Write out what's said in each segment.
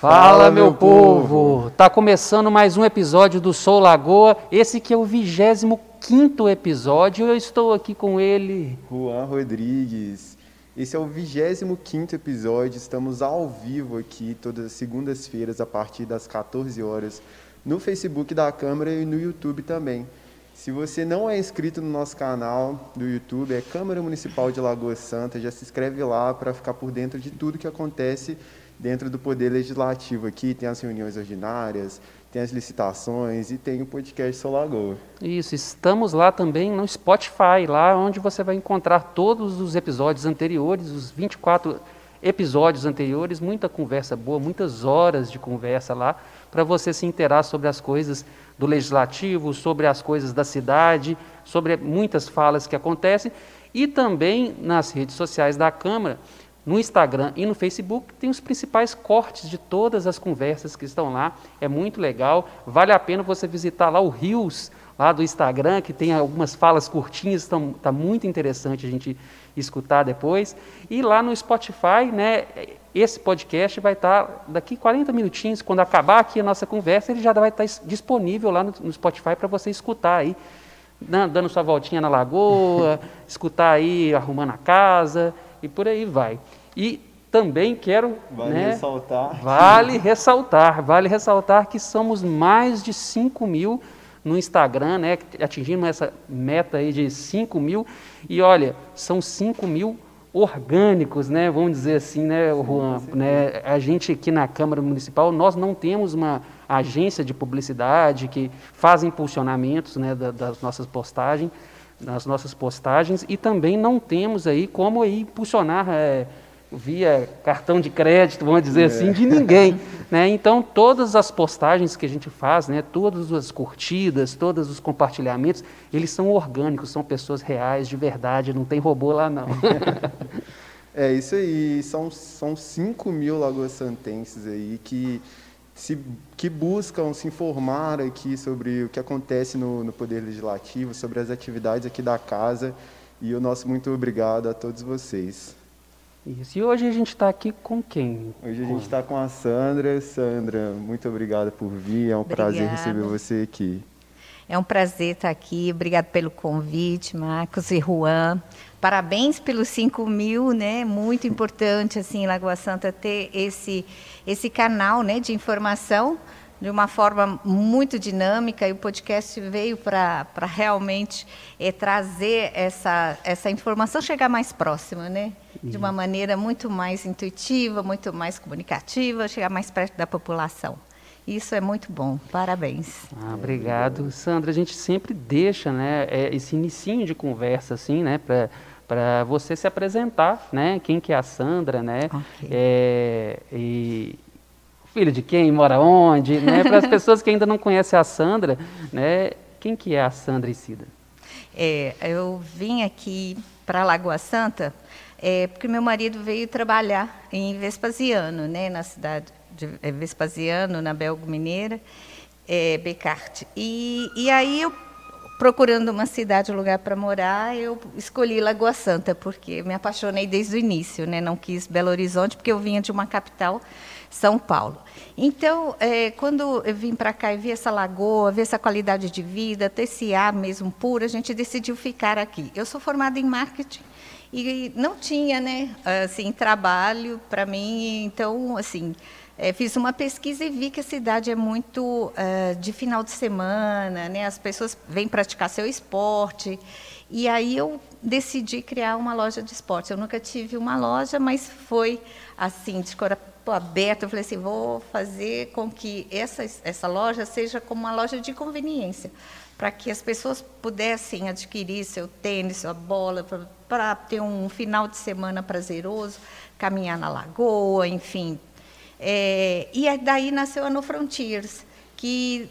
Fala, meu povo! Tá começando mais um episódio do Sou Lagoa, esse que é o 25 episódio. Eu estou aqui com ele, Juan Rodrigues. Esse é o 25 episódio. Estamos ao vivo aqui todas as segundas-feiras a partir das 14 horas no Facebook da Câmara e no YouTube também. Se você não é inscrito no nosso canal do YouTube, é Câmara Municipal de Lagoa Santa, já se inscreve lá para ficar por dentro de tudo que acontece dentro do Poder Legislativo aqui. Tem as reuniões ordinárias, tem as licitações e tem o podcast Sou. Isso, estamos lá também no Spotify, lá onde você vai encontrar todos os episódios anteriores, os 24 episódios anteriores, muita conversa boa, muitas horas de conversa lá, para você se interar sobre as coisas do legislativo, sobre as coisas da cidade, sobre muitas falas que acontecem, e também nas redes sociais da Câmara, no Instagram e no Facebook, tem os principais cortes de todas as conversas que estão lá. É muito legal. Vale a pena você visitar lá o Rios, lá do Instagram, que tem algumas falas curtinhas, está muito interessante a gente escutar depois. E lá no Spotify, né, esse podcast vai estar daqui 40 minutinhos, quando acabar aqui a nossa conversa, ele já vai estar disponível lá no, no Spotify para você escutar aí, dando sua voltinha na lagoa, escutar aí arrumando a casa e por aí vai. E também quero. Vale né, ressaltar. Vale ressaltar, vale ressaltar que somos mais de 5 mil no Instagram, né? Atingimos essa meta aí de 5 mil. E olha, são 5 mil orgânicos, né? Vamos dizer assim, né, Juan? Né? A gente aqui na Câmara Municipal, nós não temos uma agência de publicidade que faz impulsionamentos né, das nossas postagens, das nossas postagens, e também não temos aí como aí impulsionar. É, via cartão de crédito, vamos dizer é. assim, de ninguém. né? Então, todas as postagens que a gente faz, né, todas as curtidas, todos os compartilhamentos, eles são orgânicos, são pessoas reais, de verdade, não tem robô lá não. é isso aí, são, são 5 mil lagoas santenses aí que, se, que buscam se informar aqui sobre o que acontece no, no Poder Legislativo, sobre as atividades aqui da casa, e o nosso muito obrigado a todos vocês. Isso. E hoje a gente está aqui com quem? Hoje a gente está com a Sandra. Sandra, muito obrigada por vir. É um Obrigada. prazer receber você aqui. É um prazer estar aqui. Obrigado pelo convite, Marcos e Juan. Parabéns pelos 5 mil, né? Muito importante, assim, Lagoa Santa ter esse, esse canal né, de informação de uma forma muito dinâmica e o podcast veio para realmente é, trazer essa, essa informação chegar mais próxima, né? De uma maneira muito mais intuitiva, muito mais comunicativa, chegar mais perto da população. Isso é muito bom, parabéns. Ah, obrigado. Sandra, a gente sempre deixa né, é, esse inicinho de conversa assim, né, para você se apresentar, né, quem que é a Sandra, né, okay. é, e filho de quem, mora onde, né? Para as pessoas que ainda não conhecem a Sandra, né? Quem que é a Sandra Isida? É, eu vim aqui para Lagoa Santa é, porque meu marido veio trabalhar em Vespasiano, né? Na cidade de é, Vespasiano, na Belgo Mineira, é, Becarte. E, e aí eu procurando uma cidade, um lugar para morar, eu escolhi Lagoa Santa, porque me apaixonei desde o início, né? Não quis Belo Horizonte, porque eu vinha de uma capital são Paulo. Então, é, quando eu vim para cá e vi essa lagoa, vi essa qualidade de vida, ter esse ar mesmo puro, a gente decidiu ficar aqui. Eu sou formada em marketing e não tinha, né, assim, trabalho para mim, então, assim, é, fiz uma pesquisa e vi que a cidade é muito uh, de final de semana, né? As pessoas vêm praticar seu esporte. E aí eu decidi criar uma loja de esporte. Eu nunca tive uma loja, mas foi assim, de aberto, eu falei assim, vou fazer com que essa, essa loja seja como uma loja de conveniência, para que as pessoas pudessem adquirir seu tênis, sua bola, para ter um final de semana prazeroso, caminhar na lagoa, enfim. É, e daí nasceu a No Frontiers, que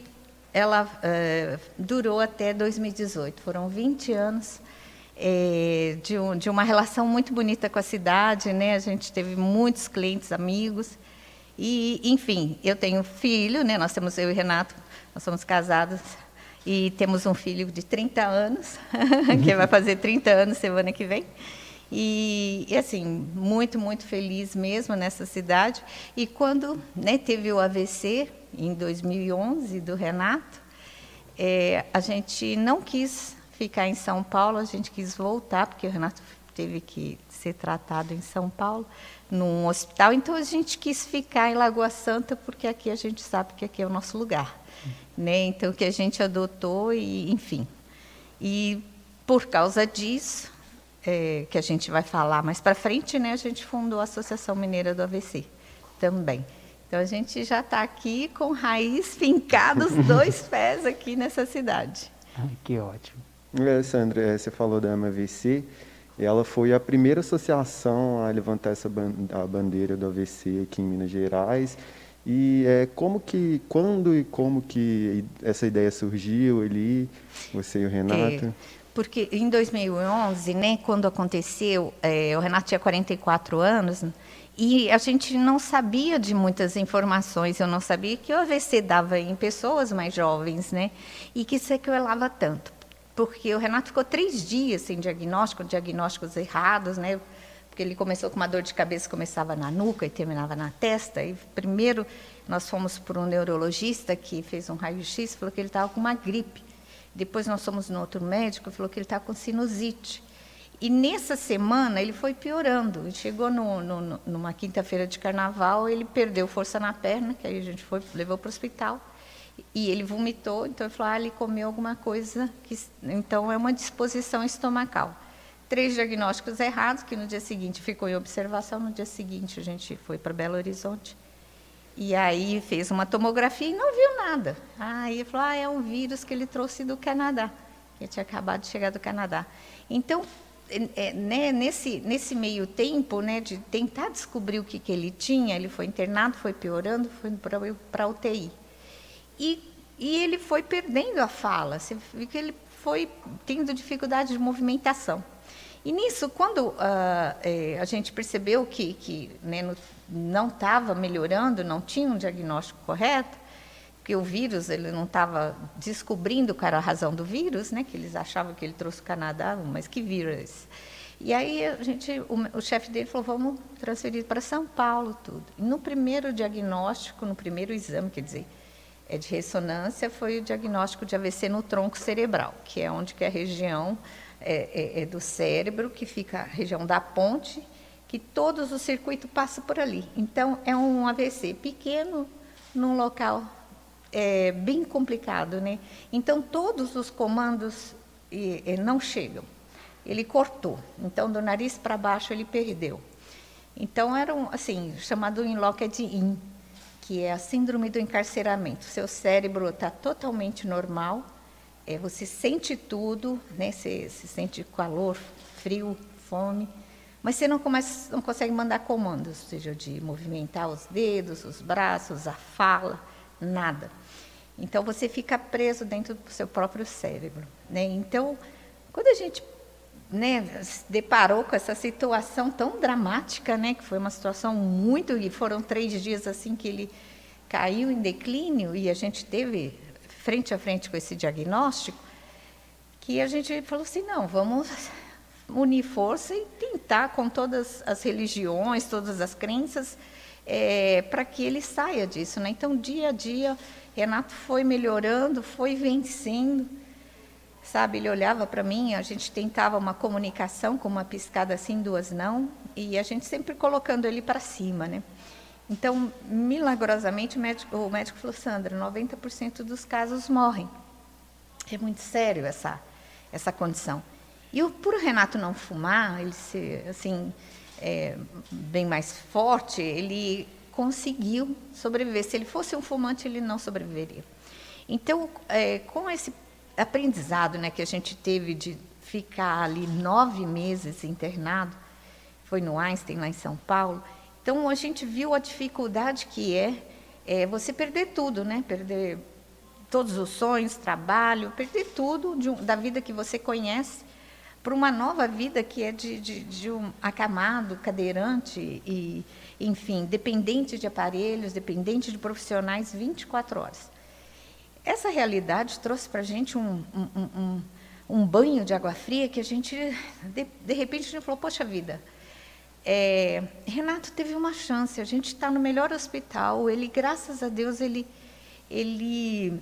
ela é, durou até 2018, foram 20 anos é, de, um, de, uma relação muito bonita com a cidade, né? A gente teve muitos clientes, amigos. E, enfim, eu tenho filho, né? Nós temos eu e Renato, nós somos casados e temos um filho de 30 anos, que vai fazer 30 anos semana que vem. E, e, assim, muito, muito feliz mesmo nessa cidade. E quando né, teve o AVC, em 2011, do Renato, é, a gente não quis ficar em São Paulo, a gente quis voltar, porque o Renato teve que ser tratado em São Paulo, num hospital. Então a gente quis ficar em Lagoa Santa, porque aqui a gente sabe que aqui é o nosso lugar. Né? Então que a gente adotou e, enfim. E por causa disso, é, que a gente vai falar mais para frente, né, a gente fundou a Associação Mineira do AVC também. Então a gente já está aqui com raiz fincada, os dois pés aqui nessa cidade. Ai, que ótimo. É, Sandra, é, você falou da AMAVC, ela foi a primeira associação a levantar essa a bandeira do AVC aqui em Minas Gerais. E é, como que, quando e como que essa ideia surgiu ali, você e o Renato? É, porque em 2011, né, quando aconteceu, é, o Renato tinha 44 anos, e a gente não sabia de muitas informações. Eu não sabia que o AVC dava em pessoas mais jovens, né? E que sequelava tanto. Porque o Renato ficou três dias sem diagnóstico, diagnósticos errados, né? Porque ele começou com uma dor de cabeça, começava na nuca e terminava na testa. E primeiro nós fomos para um neurologista que fez um raio-x, falou que ele estava com uma gripe. Depois nós fomos no outro médico, falou que ele estava com sinusite. E nessa semana ele foi piorando. Chegou no, no, numa quinta-feira de carnaval, ele perdeu força na perna, que aí a gente foi, levou para o hospital. E ele vomitou, então ele falou, ah, ele comeu alguma coisa, que, então é uma disposição estomacal. Três diagnósticos errados, que no dia seguinte ficou em observação, no dia seguinte a gente foi para Belo Horizonte. E aí fez uma tomografia e não viu nada. Aí falou, ah, é um vírus que ele trouxe do Canadá. Ele tinha acabado de chegar do Canadá. Então, é, né, nesse, nesse meio tempo, né, de tentar descobrir o que, que ele tinha, ele foi internado, foi piorando, foi para a UTI. E, e ele foi perdendo a fala, você viu que ele foi tendo dificuldade de movimentação. E nisso, quando uh, é, a gente percebeu que, que né, não estava melhorando, não tinha um diagnóstico correto, porque o vírus ele não estava descobrindo qual era a razão do vírus, né? Que eles achavam que ele trouxe o Canadá, mas que vírus? E aí a gente, o, o chefe dele falou, vamos transferir para São Paulo tudo. E no primeiro diagnóstico, no primeiro exame, quer dizer, é de ressonância, foi o diagnóstico de AVC no tronco cerebral, que é onde que é a região é, é, é do cérebro, que fica a região da ponte, que todos os circuitos passam por ali. Então, é um AVC pequeno num local é bem complicado, né? Então todos os comandos e, e não chegam. Ele cortou. Então do nariz para baixo ele perdeu. Então era um, assim chamado em Lockheed in, que é a síndrome do encarceramento. Seu cérebro está totalmente normal. É, você sente tudo, né? Você, sente calor, frio, fome, mas você não, começa, não consegue mandar comandos, seja de movimentar os dedos, os braços, a fala nada. Então você fica preso dentro do seu próprio cérebro. Né? Então, quando a gente né, se deparou com essa situação tão dramática, né, que foi uma situação muito. e foram três dias assim que ele caiu em declínio e a gente teve frente a frente com esse diagnóstico, que a gente falou assim: não, vamos unir força e tentar com todas as religiões, todas as crenças, é, para que ele saia disso. Né? Então, dia a dia, Renato foi melhorando, foi vencendo. Sabe, ele olhava para mim, a gente tentava uma comunicação com uma piscada assim, duas não, e a gente sempre colocando ele para cima, né? Então, milagrosamente, o médico, o médico falou, Sandra, 90% dos casos morrem. É muito sério essa, essa condição. E o, por o Renato não fumar, ele ser, assim, é, bem mais forte, ele conseguiu sobreviver. Se ele fosse um fumante, ele não sobreviveria. Então, é, com esse aprendizado né, que a gente teve de ficar ali nove meses internado, foi no Einstein, lá em São Paulo, então a gente viu a dificuldade que é, é você perder tudo, né? perder todos os sonhos, trabalho, perder tudo um, da vida que você conhece para uma nova vida que é de, de, de, um acamado, cadeirante e, enfim, dependente de aparelhos, dependente de profissionais 24 horas. Essa realidade trouxe para a gente um, um, um, um banho de água fria que a gente, de, de repente, a gente falou, poxa vida, é, Renato teve uma chance, a gente está no melhor hospital, ele, graças a Deus, ele, ele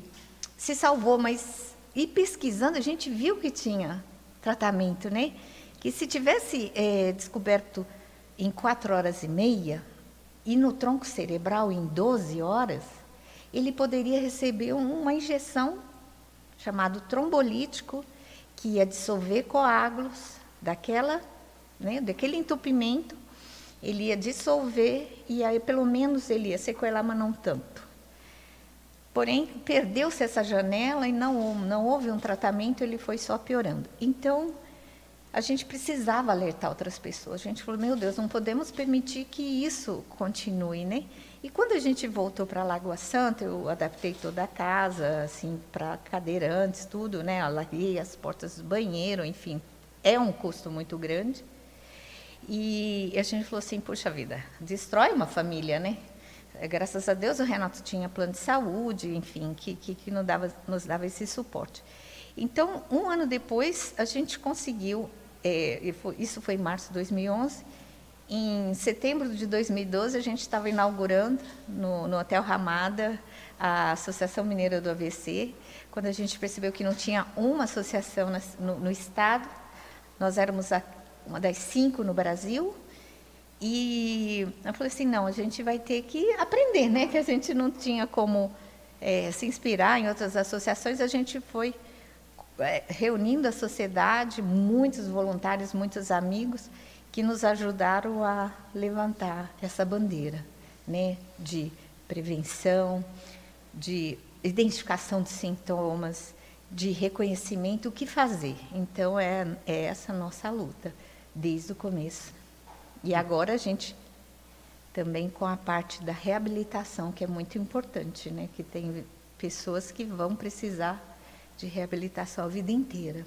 se salvou, mas e pesquisando a gente viu que tinha tratamento, né? Que se tivesse é, descoberto em quatro horas e meia e no tronco cerebral em 12 horas, ele poderia receber uma injeção chamado trombolítico que ia dissolver coágulos daquela, né, daquele entupimento, ele ia dissolver e aí pelo menos ele ia sequelar, mas não tanto. Porém, perdeu-se essa janela e não, não houve um tratamento, ele foi só piorando. Então, a gente precisava alertar outras pessoas. A gente falou, meu Deus, não podemos permitir que isso continue, né? E quando a gente voltou para Lagoa Santa, eu adaptei toda a casa, assim, para cadeirantes, tudo, né? Alarguei as portas do banheiro, enfim. É um custo muito grande. E a gente falou assim, puxa vida, destrói uma família, né? Graças a Deus o Renato tinha plano de saúde, enfim, que, que, que nos, dava, nos dava esse suporte. Então, um ano depois, a gente conseguiu é, isso foi em março de 2011. Em setembro de 2012, a gente estava inaugurando no, no, Hotel Ramada a Associação Mineira do AVC. Quando a gente percebeu que não tinha uma associação no, no estado, nós éramos a, uma das cinco no Brasil. E eu falei assim, não, a gente vai ter que aprender, né? Que a gente não tinha como é, se inspirar em outras associações. A gente foi é, reunindo a sociedade, muitos voluntários, muitos amigos, que nos ajudaram a levantar essa bandeira né, de prevenção, de identificação de sintomas, de reconhecimento, o que fazer. Então, é, é essa nossa luta, desde o começo. E agora a gente também com a parte da reabilitação, que é muito importante, né? que tem pessoas que vão precisar de reabilitação a vida inteira.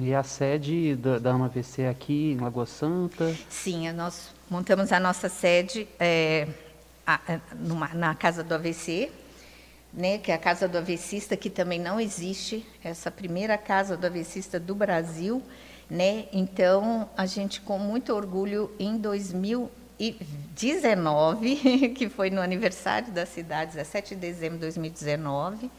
E a sede da, da AMAVC é aqui em Lagoa Santa? Sim, nós montamos a nossa sede é, a, a, numa, na Casa do AVC, né, que é a Casa do Avecista, que também não existe, essa primeira Casa do Avecista do Brasil. Né? Então, a gente, com muito orgulho, em 2019, que foi no aniversário da cidade, 17 de dezembro de 2019,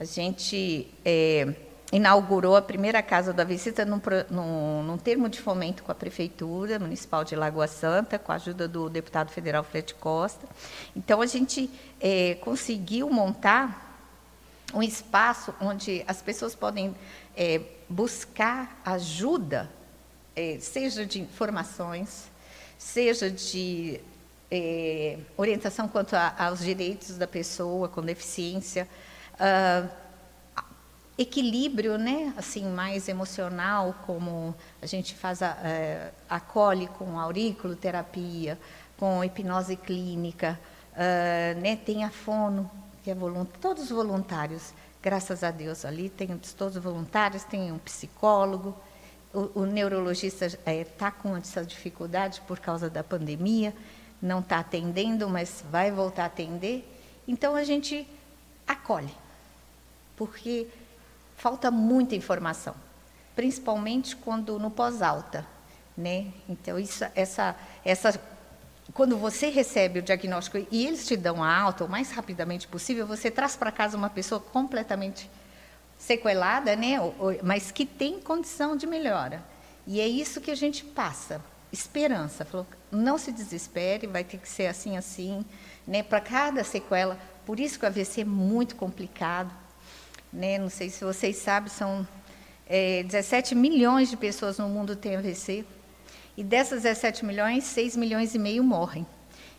a gente é, inaugurou a primeira casa da visita num, num, num, termo de fomento com a Prefeitura Municipal de Lagoa Santa, com a ajuda do deputado federal Fred Costa. Então, a gente é, conseguiu montar um espaço onde as pessoas podem é, buscar ajuda, é, seja de informações, seja de é, orientação quanto a, aos direitos da pessoa com deficiência, uh, equilíbrio, né, assim, mais emocional, como a gente faz a, uh, acolhe com auriculoterapia, com hipnose clínica, uh, né, tem a fono, que é voluntário, todos voluntários, graças a Deus ali tem todos voluntários, tem um psicólogo, o, o neurologista está é, tá com essa dificuldade por causa da pandemia, não está atendendo, mas vai voltar a atender. Então a gente acolhe porque falta muita informação, principalmente quando no pós-alta, né? Então isso, essa, essa, quando você recebe o diagnóstico e eles te dão a alta o mais rapidamente possível, você traz para casa uma pessoa completamente sequelada, né? Mas que tem condição de melhora. E é isso que a gente passa, esperança. Falou, não se desespere, vai ter que ser assim, assim, né? Para cada sequela. Por isso que o AVC é muito complicado né? Não sei se vocês sabem, são é, 17 milhões de pessoas no mundo têm AVC. E dessas 17 milhões, 6 milhões e meio morrem.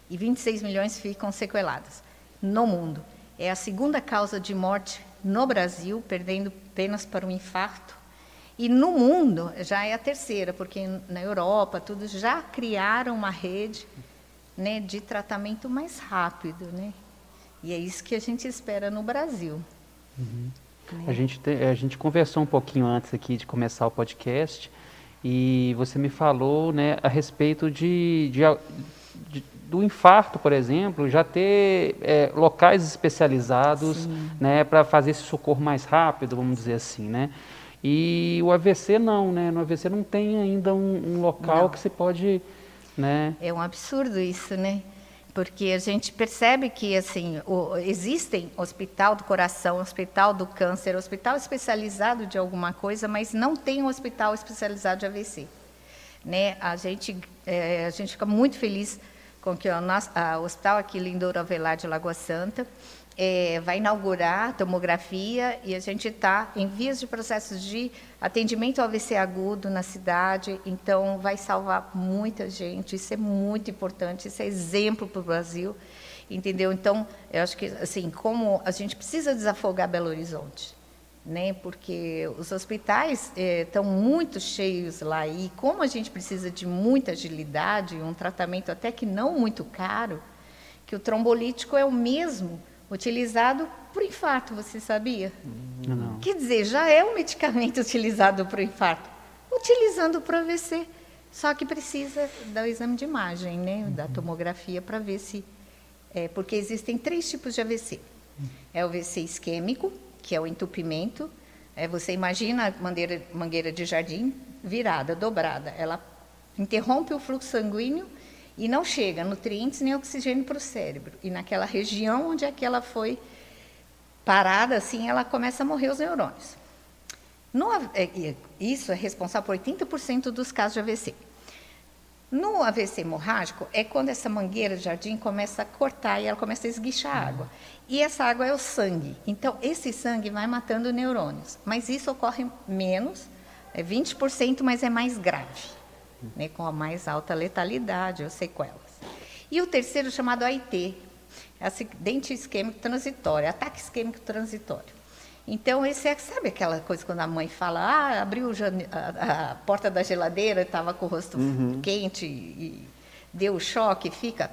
E 26 milhões ficam sequeladas no mundo. É a segunda causa de morte no Brasil, perdendo apenas para um infarto. E no mundo já é a terceira, porque na Europa tudo já criaram uma rede né, de tratamento mais rápido. Né? E é isso que a gente espera no Brasil. Uhum. A, gente te, a gente conversou um pouquinho antes aqui de começar o podcast e você me falou né, a respeito de, de, de do infarto, por exemplo, já ter é, locais especializados né, para fazer esse socorro mais rápido, vamos dizer assim. Né? E o AVC não, né? No AVC não tem ainda um, um local Não. que você pode, né? É um absurdo isso, né? Porque a gente percebe que assim o, existem hospital do coração, hospital do câncer, hospital especializado de alguma coisa, mas não tem um hospital especializado de AVC. Né? A gente é, a gente fica muito feliz com que o nosso a, o hospital aqui Lindor Avelar de Lagoa Santa é, vai inaugurar a tomografia e a gente está em vias de processos de atendimento ao AVC agudo na cidade, então vai salvar muita gente, isso é muito importante, isso é exemplo para o Brasil, entendeu? Então, eu acho que, assim, como a gente precisa desafogar Belo Horizonte, né? Porque os hospitais estão muito cheios lá e como a gente precisa de muita agilidade, um tratamento até que não muito caro, que o trombolítico é o mesmo utilizado para o infarto, você sabia? Não. Quer dizer, já é um medicamento utilizado para o infarto, utilizando para o AVC, só que precisa do exame de imagem, né, da tomografia para ver se é, porque existem três tipos de AVC. É o AVC isquêmico, que é o entupimento. É, você imagina a mangueira, mangueira de jardim virada, dobrada. Ela interrompe o fluxo sanguíneo e não chega nutrientes nem oxigênio para o cérebro. E naquela região onde é que ela foi parada, assim, ela começa a morrer os neurônios. No, é, isso é responsável por 80% dos casos de AVC. No AVC hemorrágico, é quando essa mangueira de jardim começa a cortar e ela começa a esguichar a água. E essa água é o sangue. Então, esse sangue vai matando neurônios. Mas isso ocorre menos, é 20%, mas é mais grave, né, com a mais alta letalidade ou sequelas. E o terceiro, chamado AIT, acidente isquêmico transitório, ataque isquêmico transitório. Então, esse é, sabe aquela coisa quando a mãe fala, ah, abriu a, a porta da geladeira, estava com o rosto uhum. quente e deu o choque, fica.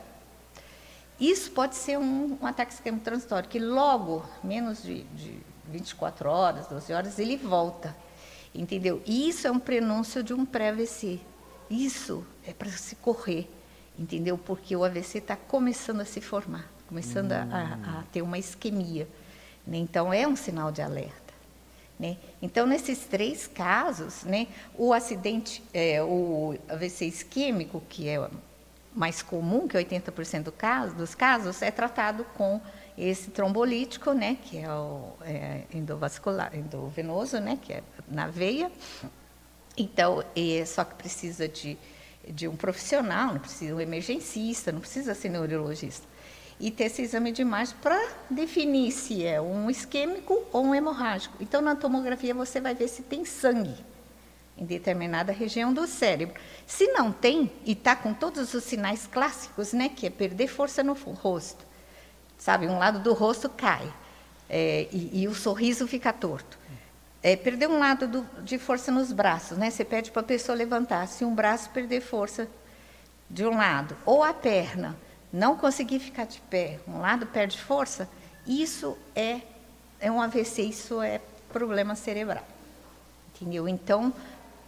Isso pode ser um, um ataque isquêmico transitório, que logo, menos de, de 24 horas, 12 horas, ele volta. Entendeu? E isso é um prenúncio de um pré-AVC. Isso é para se correr, entendeu? Porque o AVC está começando a se formar, começando hum. a, a ter uma isquemia. Né? Então, é um sinal de alerta. Né? Então, nesses três casos, né, o acidente, é, o AVC isquêmico, que é mais comum, que 80% do caso, dos casos, é tratado com esse trombolítico, né, que é o é, endovascular, endovenoso, né, que é na veia. Então, é, só que precisa de, de um profissional, não precisa um emergencista, não precisa ser neurologista e ter esse exame de imagem para definir se é um isquêmico ou um hemorrágico. Então, na tomografia, você vai ver se tem sangue em determinada região do cérebro. Se não tem, e está com todos os sinais clássicos, né, que é perder força no rosto, sabe, um lado do rosto cai, é, e, e, o sorriso fica torto. É, perder um lado do, de força nos braços, né, você pede para a pessoa levantar, se um braço perder força de um lado, ou a perna, não conseguir ficar de pé, um lado perde força, isso é, é um AVC, isso é problema cerebral. Entendeu? Então,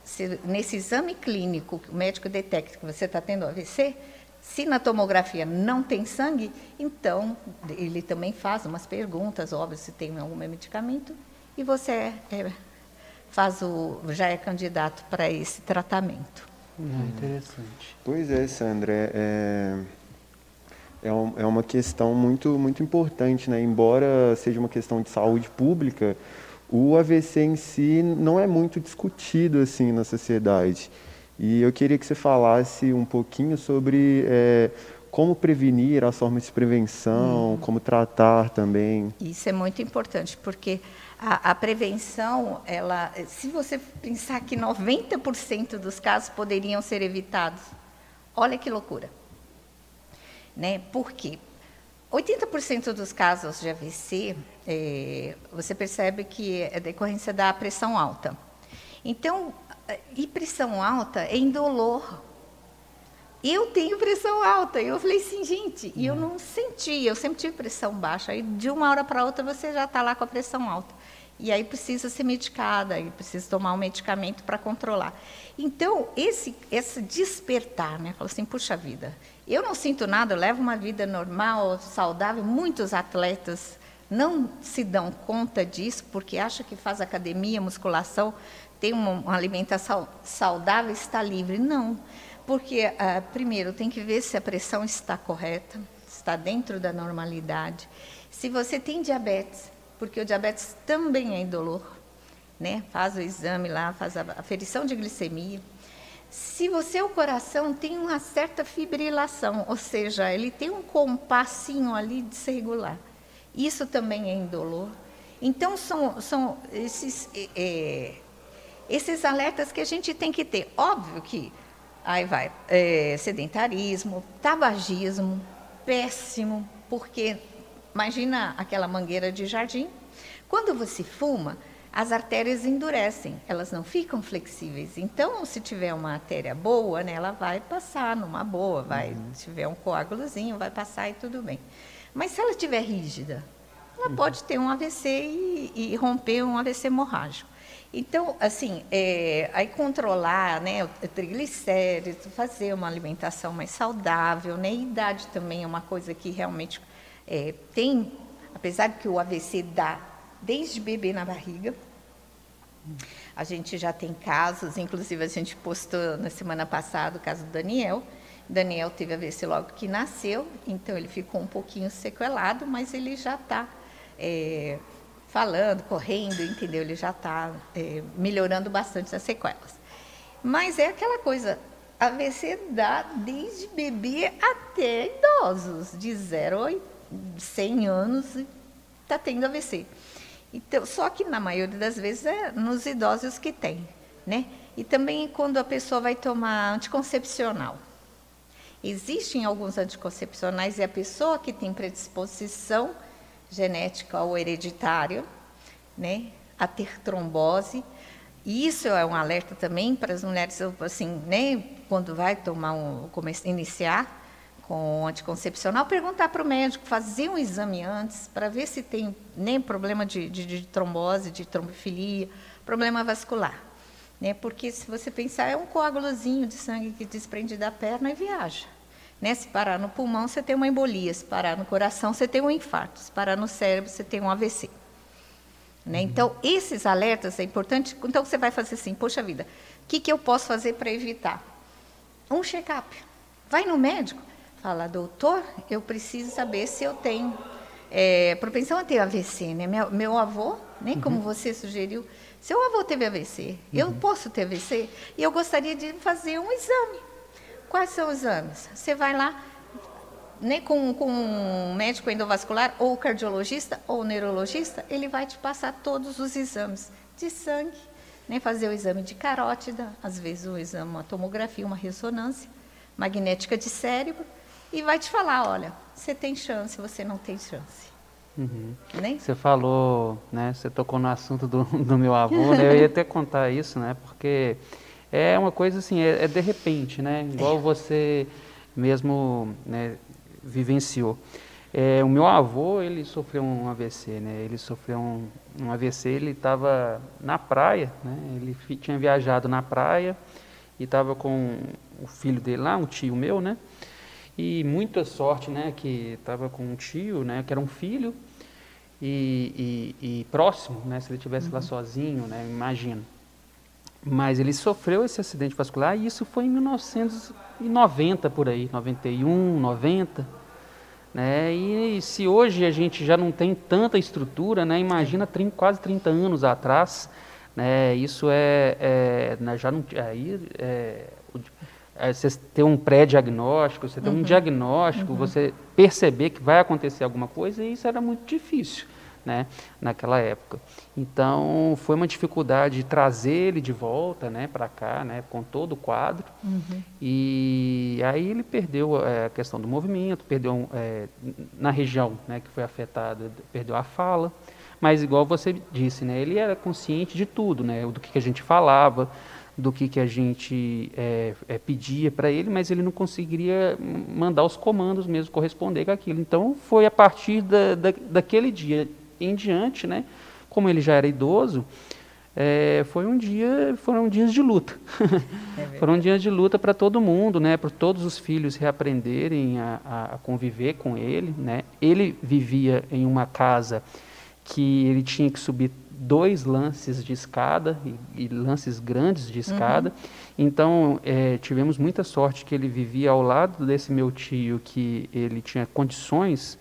se, nesse exame clínico, o médico detecta que você está tendo AVC, se na tomografia não tem sangue, então ele também faz umas perguntas, óbvio, se tem algum medicamento, e você é, é, faz o, já é candidato para esse tratamento. Hum, interessante. Pois é, Sandra. É é, um, é uma questão muito, muito importante, né? Embora seja uma questão de saúde pública, o AVC em si não é muito discutido assim na sociedade. E eu queria que você falasse um pouquinho sobre é, como prevenir, as formas de prevenção, hum. como tratar também. Isso é muito importante, porque a, a, prevenção, ela, se você pensar que 90% dos casos poderiam ser evitados, olha que loucura. Né? Por quê? 80% dos casos de AVC, é, você percebe que é decorrência da pressão alta. Então, e pressão alta é indolor. Eu tenho pressão alta. Eu falei assim, gente, e eu não senti, eu sempre tive pressão baixa. Aí, de uma hora para outra, você já está lá com a pressão alta. E aí precisa ser medicada, e precisa tomar um medicamento para controlar. Então, esse, esse despertar, né? Fala assim, puxa vida, eu não sinto nada, eu levo uma vida normal, saudável. Muitos atletas não se dão conta disso porque acha que faz academia, musculação, tem uma, uma alimentação saudável, está livre. Não, porque ah, primeiro tem que ver se a pressão está correta, está dentro da normalidade. Se você tem diabetes, porque o diabetes também é indolor, né? Faz o exame lá, faz a aferição de glicemia. Se você o coração tem uma certa fibrilação, ou seja, ele tem um compassinho ali desregular. Isso também é indolor. Então são, são esses é, esses alertas que a gente tem que ter. Óbvio que aí vai é, sedentarismo, tabagismo, péssimo, porque imagina aquela mangueira de jardim. Quando você fuma, as artérias endurecem, elas não ficam flexíveis. Então, se tiver uma artéria boa, né, ela vai passar numa boa, vai, uhum. se tiver um coágulozinho, vai passar e tudo bem. Mas se ela estiver rígida, ela uhum. pode ter um AVC e, e, romper um AVC hemorrágico. Então, assim, é, aí controlar né, o triglicéridos, fazer uma alimentação mais saudável, né? idade também é uma coisa que realmente é, tem, apesar que o AVC dá desde bebê na barriga. A gente já tem casos, inclusive a gente postou na semana passada o caso do Daniel. Daniel teve AVC logo que nasceu, então ele ficou um pouquinho sequelado, mas ele já está é, falando, correndo, entendeu? Ele já está é, melhorando bastante as sequelas. Mas é aquela coisa, AVC dá desde bebê até idosos, de 0 a 100 anos, está tendo AVC. Então, só que na maioria das vezes é nos idosos que tem, né? E também quando a pessoa vai tomar anticoncepcional. Existem alguns anticoncepcionais e a pessoa que tem predisposição genética ou hereditária, né, a ter trombose. E isso é um alerta também para as mulheres, assim, né, quando vai tomar um, iniciar com anticoncepcional, perguntar para o médico, fazer um exame antes, para ver se tem nem problema de, de, de, trombose, de trombofilia, problema vascular. Né? Porque se você pensar, é um coágulozinho de sangue que desprende da perna e viaja. Né? Se parar no pulmão, você tem uma embolia. Se parar no coração, você tem um infarto. Se parar no cérebro, você tem um AVC. Né? Uhum. Então, esses alertas é importante. Então, você vai fazer assim, poxa vida, o que, que eu posso fazer para evitar? Um check-up. Vai no médico Fala, doutor, eu preciso saber se eu tenho é, propensão a ter AVC, né? Meu, meu avô, nem uhum. como você sugeriu, seu avô teve AVC, uhum. eu posso ter AVC e eu gostaria de fazer um exame. Quais são os exames? Você vai lá, né, com, com um médico endovascular ou cardiologista ou neurologista, ele vai te passar todos os exames de sangue, né, fazer o exame de carótida, às vezes o exame, uma tomografia, uma ressonância magnética de cérebro, e vai te falar, olha, você tem chance, você não tem chance. Uhum. Você falou, né? Você tocou no assunto do, do meu avô, né? Eu ia até contar isso, né? Porque é uma coisa assim, é, é de repente, né? Igual é. você mesmo né, vivenciou. É, o meu avô, ele sofreu um AVC, né? Ele sofreu um, um AVC, ele estava na praia, né? Ele tinha viajado na praia e estava com o filho dele lá, um tio meu, né? E muita sorte, né, que estava com um tio, né, que era um filho, e, e, e próximo, né, se ele estivesse uhum. lá sozinho, né, imagina. Mas ele sofreu esse acidente vascular e isso foi em 1990 por aí, 91, 90. Né? E se hoje a gente já não tem tanta estrutura, né? imagina 30, quase 30 anos atrás, né? isso é, é né, já não, aí, é, você ter um pré-diagnóstico, você ter uhum. um diagnóstico, uhum. você perceber que vai acontecer alguma coisa, e isso era muito difícil. Né, naquela época. Então, foi uma dificuldade trazer ele de volta né, para cá, né, com todo o quadro. Uhum. E aí ele perdeu é, a questão do movimento, perdeu é, na região né, que foi afetada, perdeu a fala. Mas, igual você disse, né, ele era consciente de tudo, né, do que, que a gente falava, do que, que a gente é, é, pedia para ele, mas ele não conseguiria mandar os comandos mesmo, corresponder com aquilo. Então, foi a partir da, da, daquele dia em diante, né, como ele já era idoso, é, foi um dia, foram dias de luta. É foram dias de luta para todo mundo, né? Para todos os filhos reaprenderem a, a, conviver com ele, né? Ele vivia em uma casa que ele tinha que subir dois lances de escada e, e lances grandes de escada. Uhum. Então é, tivemos muita sorte que ele vivia ao lado desse meu tio que ele tinha condições,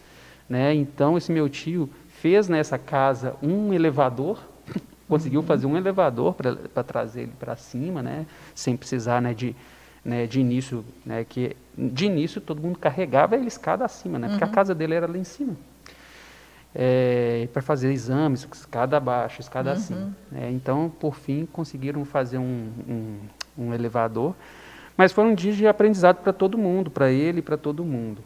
né? Então esse meu tio fez nessa casa um elevador conseguiu fazer um elevador para trazer ele para cima, né, sem precisar né, de, né, de início, né, que de início todo mundo carregava ele escada acima, né, porque a uhum. casa dele era lá em cima. É, para fazer exames, escada abaixo, escada uhum. acima. É, então, por fim, conseguiram fazer um, um, um elevador. Mas foi um dia de aprendizado para todo mundo, para ele e para todo mundo,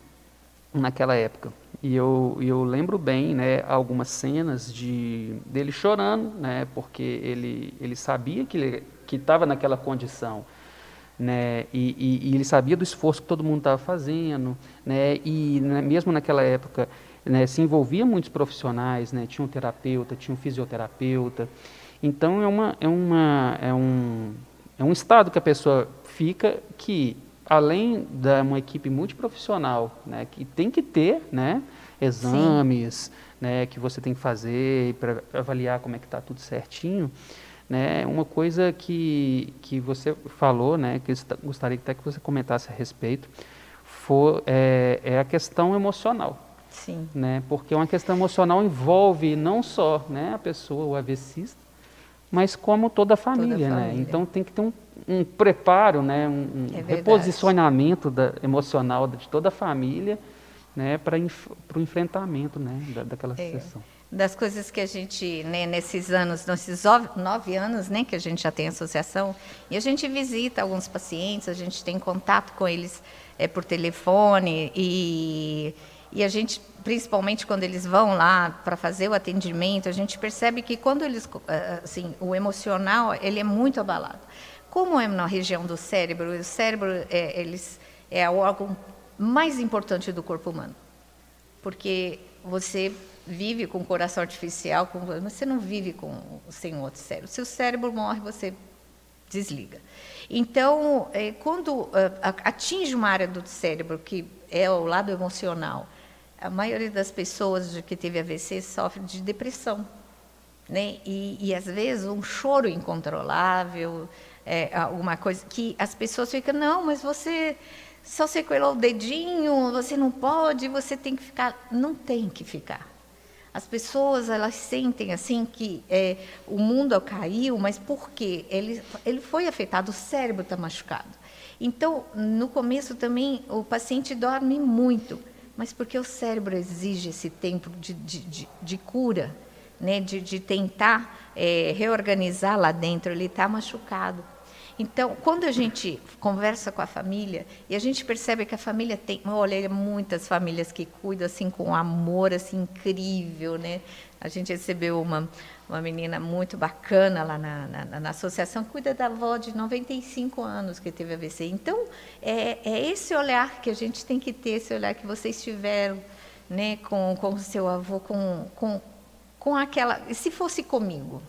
naquela época. E eu, eu lembro bem, né, algumas cenas de dele chorando, né, porque ele, ele sabia que estava naquela condição, né, e, e, e, ele sabia do esforço que todo mundo estava fazendo, né, e né, mesmo naquela época, né, se envolvia muitos profissionais, né, tinha um terapeuta, tinha um fisioterapeuta, então é uma é uma é um é um estado que a pessoa fica que além da uma equipe multiprofissional, né, que tem que ter, né, exames, né, que você tem que fazer para avaliar como é que está tudo certinho, né, uma coisa que que você falou, né, que eu gostaria até que você comentasse a respeito, for, é, é a questão emocional. Sim. Né, porque uma questão emocional envolve não só, né, a pessoa, o AVCista, mas como toda a família, toda a família. né? Então tem que ter um um preparo, né, um, é reposicionamento da, emocional de toda a família né, para o enfrentamento né, da, daquela é. sessão. Das coisas que a gente, né, nesses anos, nesses nove anos né, que a gente já tem associação, e a gente visita alguns pacientes, a gente tem contato com eles é, por telefone, e, e a gente, principalmente quando eles vão lá para fazer o atendimento, a gente percebe que quando eles, assim, o emocional, ele é muito abalado. Como é na região do cérebro, o cérebro é, eles, é o órgão mais importante do corpo humano. Porque você vive com coração artificial, com, mas você não vive com, sem outro cérebro. Se o cérebro morre, você desliga. Então, é, quando atinge uma área do cérebro que é o lado emocional, a maioria das pessoas que teve AVC sofre de depressão. Né? E, e às vezes um choro incontrolável, é, alguma coisa que as pessoas ficam, não, mas você só sequelou o dedinho, você não pode, você tem que ficar. Não tem que ficar. As pessoas elas sentem assim que é, o mundo caiu, mas por quê? Ele, ele foi afetado, o cérebro está machucado. Então, no começo também o paciente dorme muito, mas porque o cérebro exige esse tempo de, de, de, de cura, né? de, de tentar é, reorganizar lá dentro, ele está machucado. Então, quando a gente conversa com a família e a gente percebe que a família tem, olha, muitas famílias que cuidam assim com amor assim incrível, né? A gente recebeu uma uma menina muito bacana lá na, na, na associação, cuida da avó de 95 anos que teve AVC. Então, é, é esse olhar que a gente tem que ter, esse olhar que vocês tiveram, né, com com o seu avô, com, com com aquela. Se fosse comigo?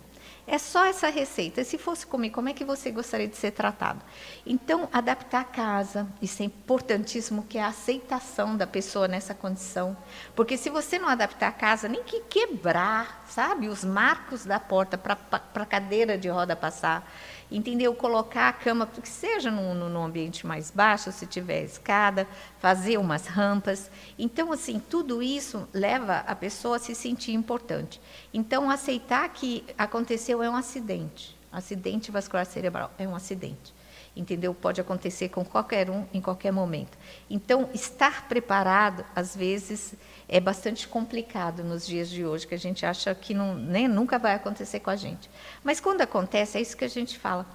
É só essa receita. Se fosse comigo, como é que você gostaria de ser tratado? Então, adaptar a casa, isso é importantíssimo, que é a aceitação da pessoa nessa condição. Porque se você não adaptar a casa, nem que quebrar, sabe, os marcos da porta para a cadeira de roda passar, entendeu? Colocar a cama, que seja num, num ambiente mais baixo, se tiver escada, fazer umas rampas. Então, assim, tudo isso leva a pessoa a se sentir importante. Então, aceitar que aconteceu é um acidente. Acidente vascular cerebral é um acidente entendeu? Pode acontecer com qualquer um em qualquer momento. Então, estar preparado, às vezes, é bastante complicado nos dias de hoje, que a gente acha que não, nem, nunca vai acontecer com a gente. Mas quando acontece, é isso que a gente fala.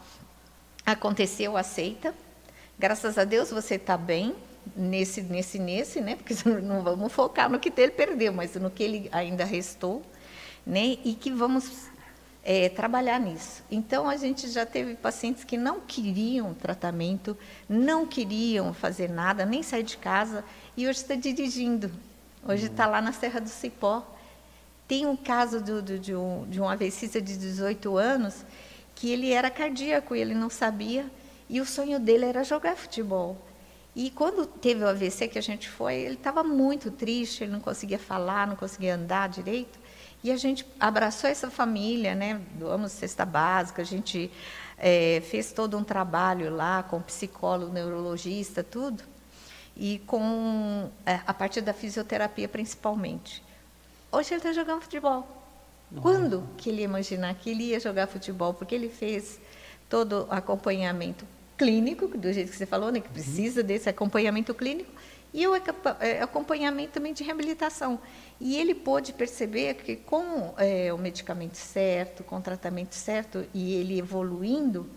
Aconteceu, aceita. Graças a Deus você está bem nesse, nesse, nesse, né? Porque não vamos focar no que ele perdeu, mas no que ele ainda restou, né? E que vamos é, trabalhar nisso. Então, a gente já teve pacientes que não queriam tratamento, não queriam fazer nada, nem sair de casa, e hoje está dirigindo. Hoje está lá na Serra do Cipó. Tem um caso do, do, de, um, de um de 18 anos que ele era cardíaco e ele não sabia, e o sonho dele era jogar futebol. E quando teve o AVC que a gente foi, ele estava muito triste, ele não conseguia falar, não conseguia andar direito. E a gente abraçou essa família, né? Doamos cesta básica, a gente é, fez todo um trabalho lá com psicólogo, neurologista, tudo. E com é, a partir da fisioterapia principalmente. Hoje ele está jogando futebol. Nossa. Quando que ele ia imaginar que ele ia jogar futebol? Porque ele fez todo o acompanhamento clínico, do jeito que você falou, né, que precisa desse acompanhamento clínico, e o é, acompanhamento também de reabilitação. E ele pôde perceber que com é, o medicamento certo, com o tratamento certo, e ele evoluindo,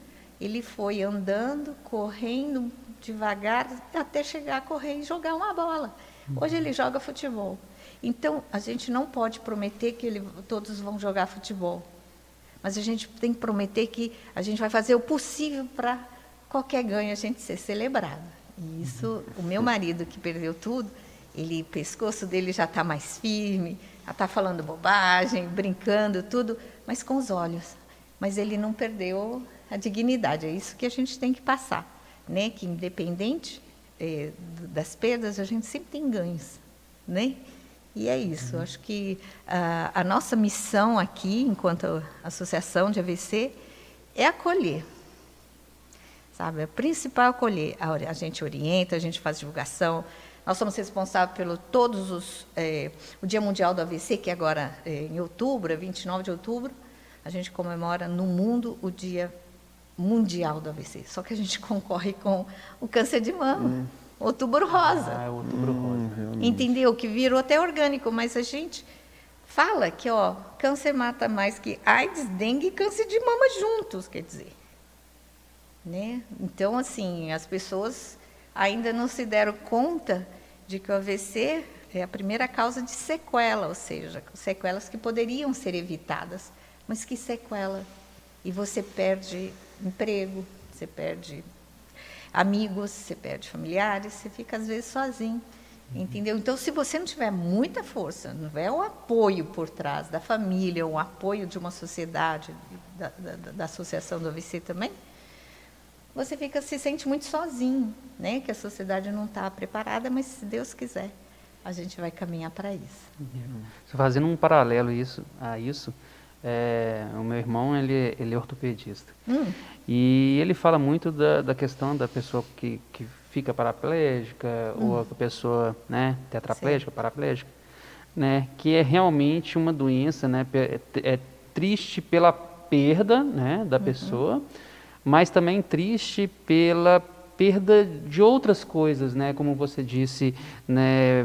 ele foi andando, correndo devagar, até chegar a correr e jogar uma bola. Hoje ele joga futebol. Então, a gente não pode prometer que ele, todos vão jogar futebol. Mas a gente tem que prometer que a gente vai fazer o possível para qualquer ganho a gente ser celebrado. E isso, o meu marido que perdeu tudo, ele, o pescoço dele já está mais firme, já está falando bobagem, brincando, tudo, mas com os olhos. Mas ele não perdeu a dignidade. É isso que a gente tem que passar, né? Que independente é, das perdas, a gente sempre tem ganhos, né? E é isso. Acho que a, a nossa missão aqui, enquanto associação de AVC, é acolher. Sabe, a principal é acolher. A, a gente orienta, a gente faz divulgação, nós somos responsáveis pelo todos os é, o Dia Mundial do AVC, que é agora é, em outubro, é 29 de outubro, a gente comemora no mundo o Dia Mundial do AVC. Só que a gente concorre com o câncer de mama. Hum. Outubro rosa. Ah, é outubro rosa. Hum, Entendeu? Que virou até orgânico, mas a gente fala que ó, câncer mata mais que AIDS, dengue e câncer de mama juntos, quer dizer. Né? Então, assim, as pessoas ainda não se deram conta de que o AVC é a primeira causa de sequela, ou seja, sequelas que poderiam ser evitadas. Mas que sequela? E você perde emprego, você perde amigos, você perde familiares, você fica às vezes sozinho. Entendeu? Então, se você não tiver muita força, não tiver o apoio por trás da família, o apoio de uma sociedade, da, da, da associação do AVC também, você fica se sente muito sozinho, né? Que a sociedade não está preparada, mas se Deus quiser, a gente vai caminhar para isso. Uhum. Fazendo um paralelo isso, a isso, é, o meu irmão ele, ele é ortopedista hum. e ele fala muito da, da questão da pessoa que, que fica paraplégica hum. ou a pessoa né, tetraplégica, Sim. paraplégica, né, que é realmente uma doença, né, é, triste pela perda né, da uhum. pessoa mas também triste pela perda de outras coisas, né? Como você disse, né?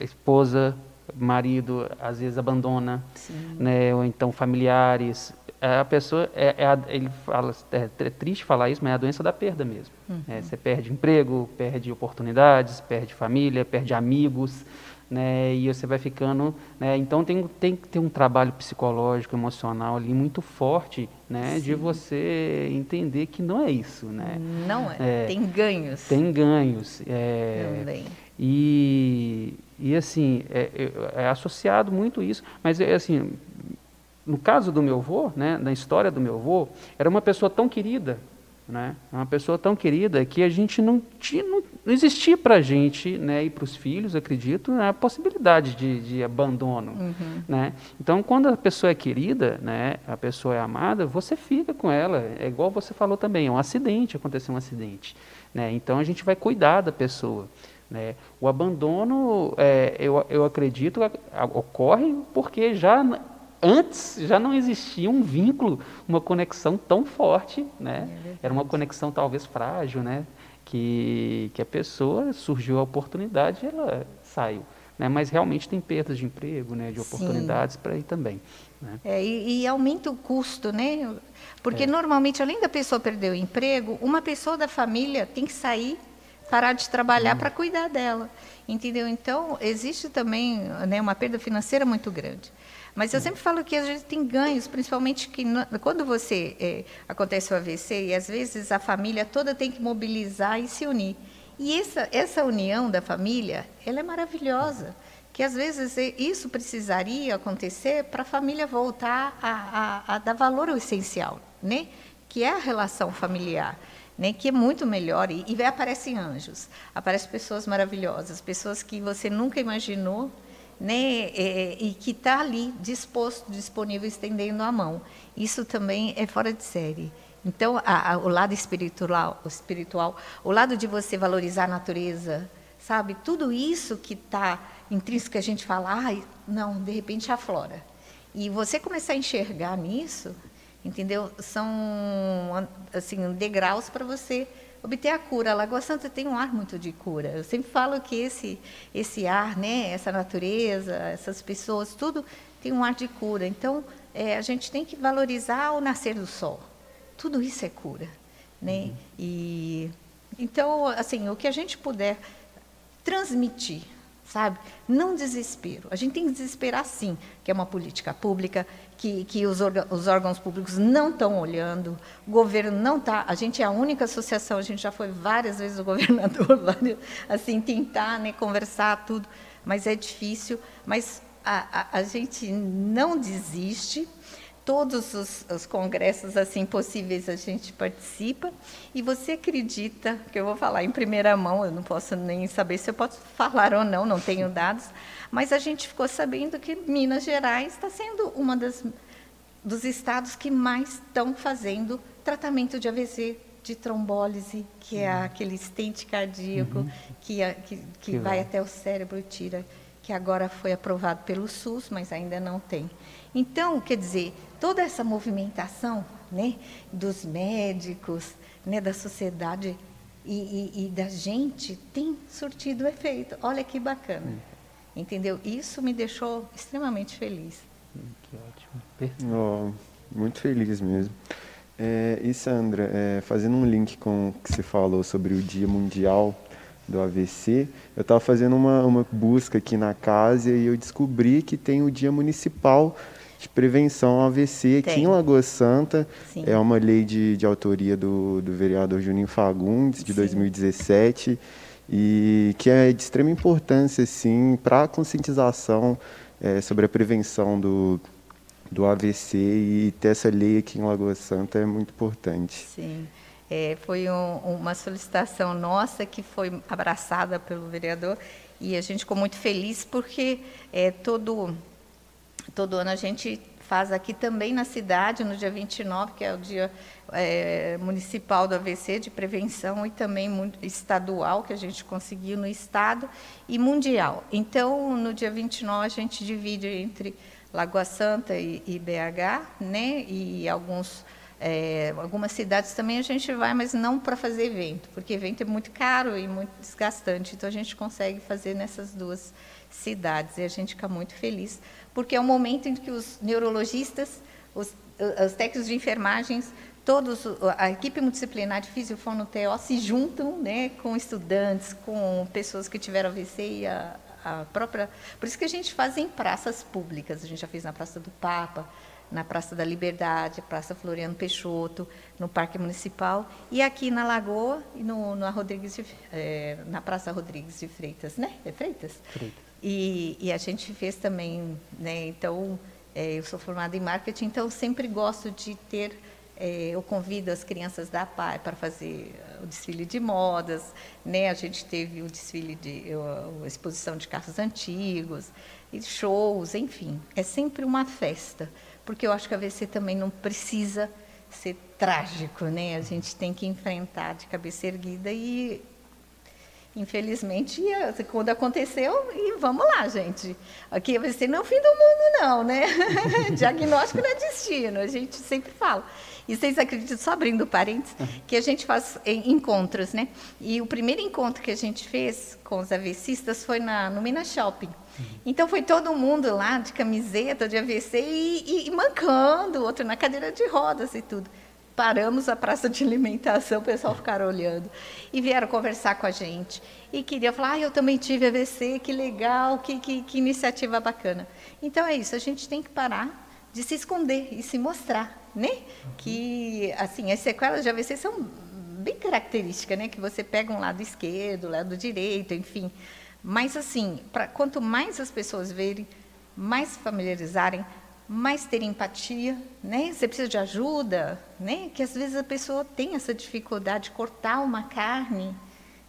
Esposa, marido, às vezes abandona, Sim. né? Ou então familiares. A pessoa, é, é a, ele fala, é, é, triste falar isso, mas é a doença da perda mesmo. Uhum. É, você perde emprego, perde oportunidades, perde família, perde amigos, né, e você vai ficando, né, então tem, tem que ter um trabalho psicológico, emocional ali muito forte, né, de você entender que não é isso, né. Não é, é tem ganhos. Tem ganhos. É, Também. E, e assim, é, é, é associado muito isso, mas é assim, no caso do meu avô, né, na história do meu avô, era uma pessoa tão querida, né? É uma pessoa tão querida que a gente não tinha, não, não existia para a gente, né, e para os filhos, acredito, né, a possibilidade de, de abandono, uhum. né? Então, quando a pessoa é querida, né, a pessoa é amada, você fica com ela. É igual você falou também, é um acidente, aconteceu um acidente, né? Então a gente vai cuidar da pessoa. Né? O abandono, é, eu, eu acredito, ocorre porque já antes já não existia um vínculo, uma conexão tão forte, né? É Era uma conexão talvez frágil, né? Que, que a pessoa surgiu a oportunidade e ela saiu. Né? Mas realmente tem perdas de emprego, né? De oportunidades para ir também. Né? É, e, e, aumenta o custo, né? Porque é. normalmente, além da pessoa perder o emprego, uma pessoa da família tem que sair, parar de trabalhar hum. para cuidar dela. Entendeu? Então, existe também né, uma perda financeira muito grande. Mas eu sempre falo que a gente tem ganhos, principalmente que quando você é, acontece o AVC e às vezes a família toda tem que mobilizar e se unir. E essa, essa união da família, ela é maravilhosa. que às vezes isso precisaria acontecer para a família voltar a, a, a, dar valor ao essencial, né? que é a relação familiar, né? que é muito melhor. E, e aparecem anjos, aparecem pessoas maravilhosas, pessoas que você nunca imaginou né? É, e que está ali disposto, disponível, estendendo a mão. Isso também é fora de série. Então, a, a, o lado espiritual, o espiritual, o lado de você valorizar a natureza, sabe? Tudo isso que está intrínseco a gente fala, ah, não, de repente aflora. E você começar a enxergar nisso, entendeu? São assim degraus para você obter a cura. A Lagoa Santa tem um ar muito de cura. Eu sempre falo que esse esse ar, né, essa natureza, essas pessoas, tudo tem um ar de cura. Então, é, a gente tem que valorizar o nascer do sol. Tudo isso é cura, né? Uhum. E então, assim, o que a gente puder transmitir sabe? Não desespero. A gente tem que desesperar sim, que é uma política pública, que, que os, os órgãos públicos não estão olhando, o governo não está. A gente é a única associação, a gente já foi várias vezes o governador, assim, tentar né, conversar tudo, mas é difícil. Mas a, a, a gente não desiste todos os, os, congressos assim possíveis a gente participa e você acredita que eu vou falar em primeira mão eu não posso nem saber se eu posso falar ou não não tenho dados mas a gente ficou sabendo que Minas Gerais está sendo uma das dos estados que mais estão fazendo tratamento de AVC de trombólise que é uhum. aquele estente cardíaco uhum. que, que, que, que vai, vai até o cérebro e tira que agora foi aprovado pelo SUS mas ainda não tem então, quer dizer, toda essa movimentação né, dos médicos, né, da sociedade e, e, e, da gente tem surtido efeito. Olha que bacana. Hum. Entendeu? Isso me deixou extremamente feliz. Hum, que ótimo. Oh, muito feliz mesmo. É, e Sandra, é, fazendo um link com o que você falou sobre o Dia Mundial do AVC, eu estava fazendo uma, uma busca aqui na casa e eu descobri que tem o Dia Municipal de prevenção ao AVC aqui Tem. em Lagoa Santa. Sim. É uma lei de, de autoria do, do vereador Juninho Fagundes, de Sim. 2017, e que é de extrema importância, sim, para a conscientização é, sobre a prevenção do, do AVC e ter essa lei aqui em Lagoa Santa é muito importante. Sim. É, foi um, uma solicitação nossa que foi abraçada pelo vereador e a gente ficou muito feliz porque é, todo Todo ano a gente faz aqui também na cidade, no dia 29, que é o dia é, municipal do AVC, de prevenção, e também estadual, que a gente conseguiu no estado, e mundial. Então, no dia 29, a gente divide entre Lagoa Santa e, e BH, né, e alguns é, algumas cidades também a gente vai, mas não para fazer evento, porque evento é muito caro e muito desgastante. Então a gente consegue fazer nessas duas cidades e a gente fica muito feliz, porque é um momento em que os neurologistas, os, os técnicos de enfermagens, todos a equipe multidisciplinar de fisiofono TO se juntam, né, com estudantes, com pessoas que tiveram AVC e a, a própria, por isso que a gente faz em praças públicas, a gente já fez na Praça do Papa, na Praça da Liberdade, Praça Floriano Peixoto, no Parque Municipal e aqui na Lagoa e no, na, Rodrigues de, é, na Praça Rodrigues de Freitas, né? É Freitas? Freitas. E, e a gente fez também, né? Então, é, eu sou formada em marketing, então sempre gosto de ter é, eu convido as crianças da PAI para fazer o desfile de modas, né? A gente teve o desfile de a exposição de carros antigos, e shows, enfim, é sempre uma festa porque eu acho que a AVC também não precisa ser trágico, né? A gente tem que enfrentar de cabeça erguida e infelizmente quando aconteceu e vamos lá, gente. Aqui vai ser não é o fim do mundo não, né? Diagnóstico não é destino, a gente sempre fala. E vocês acreditam, só abrindo parênteses, que a gente faz encontros, né? E o primeiro encontro que a gente fez com os AVCistas foi na, no Minas Shopping. Então foi todo mundo lá de camiseta, de AVC e, e, e mancando, outro na cadeira de rodas e tudo. Paramos a praça de alimentação, o pessoal ficaram olhando. E vieram conversar com a gente. E queria falar, ah, eu também tive AVC, que legal, que, que, que iniciativa bacana. Então é isso, a gente tem que parar de se esconder e se mostrar, né? Que, assim, as sequelas de AVC são bem características, né? Que você pega um lado esquerdo, lado direito, enfim Mas, assim, pra, quanto mais as pessoas verem, mais familiarizarem, mais ter empatia, né? Você precisa de ajuda, né? Que às vezes a pessoa tem essa dificuldade de cortar uma carne,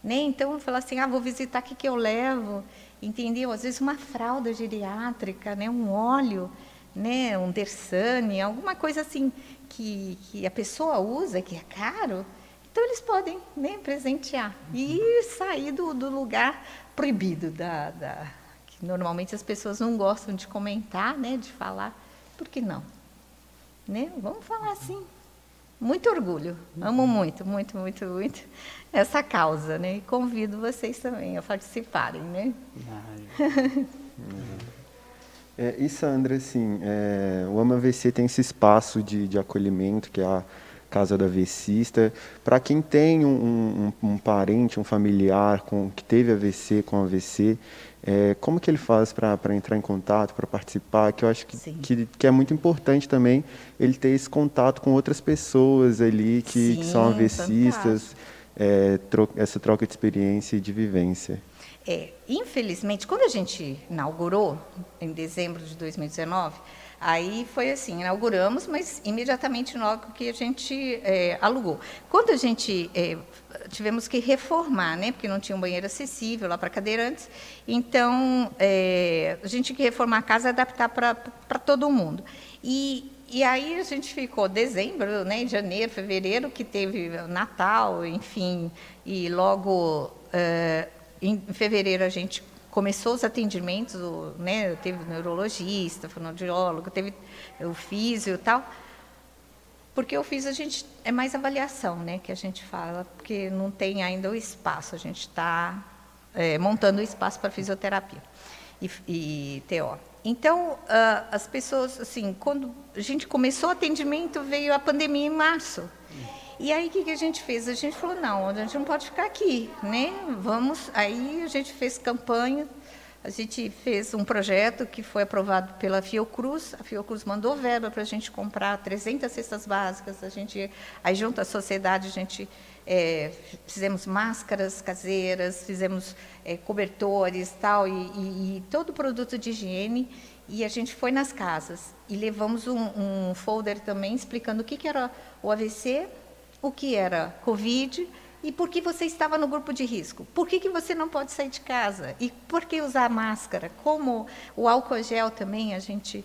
né? Então, falar assim, ah, vou visitar, o que, que eu levo? Entendeu? Às vezes uma fralda geriátrica, né? Um óleo, né? Um Dersane, alguma coisa assim que, que a pessoa usa, que é caro, então eles podem né, presentear e sair do, do lugar proibido da, da, normalmente as pessoas não gostam de comentar, né, de falar. Por que não? Né? Vamos falar assim. Muito orgulho. Amo muito, muito, muito, muito essa causa, né? E convido vocês também a participarem, né? É, e Sandra, assim, é, o AMA VC tem esse espaço de, de acolhimento, que é a Casa da Avecista. Para quem tem um, um, um, parente, um familiar com, que teve AVC com AVC, é, como que ele faz para entrar em contato, para participar? Que eu acho que, que, que, é muito importante também ele ter esse contato com outras pessoas ali que, Sim, que são avecistas, é, tro essa troca de experiência e de vivência. É, infelizmente, quando a gente inaugurou, em dezembro de 2019, Aí foi assim, inauguramos, mas imediatamente logo que a gente é, alugou. Quando a gente é, tivemos que reformar, né, porque não tinha um banheiro acessível lá para cadeirantes, então é, a gente tinha que reformar a casa e adaptar para todo mundo. E, e aí a gente ficou dezembro, né, janeiro, fevereiro, que teve Natal, enfim, e logo é, em fevereiro a gente começou os atendimentos, né, teve neurologista, fonoaudiólogo, teve o físio e tal. Porque o físio a gente é mais avaliação, né, que a gente fala, porque não tem ainda o espaço, a gente está é, montando o espaço para fisioterapia e, e TO. Então, uh, as pessoas, assim, quando a gente começou o atendimento, veio a pandemia em março. E aí o que, que a gente fez? A gente falou, não, a gente não pode ficar aqui, né? Vamos. Aí a gente fez campanha, a gente fez um projeto que foi aprovado pela Fiocruz. A Fiocruz mandou verba para a gente comprar 300 cestas básicas. A gente, aí junto à sociedade, a gente é, fizemos máscaras caseiras, fizemos é, cobertores tal, e, e, e todo produto de higiene. E a gente foi nas casas e levamos um, um folder também explicando o que, que era o AVC, o que era Covid e por que você estava no grupo de risco. Por que, que você não pode sair de casa? E por que usar máscara? Como o álcool gel também, a gente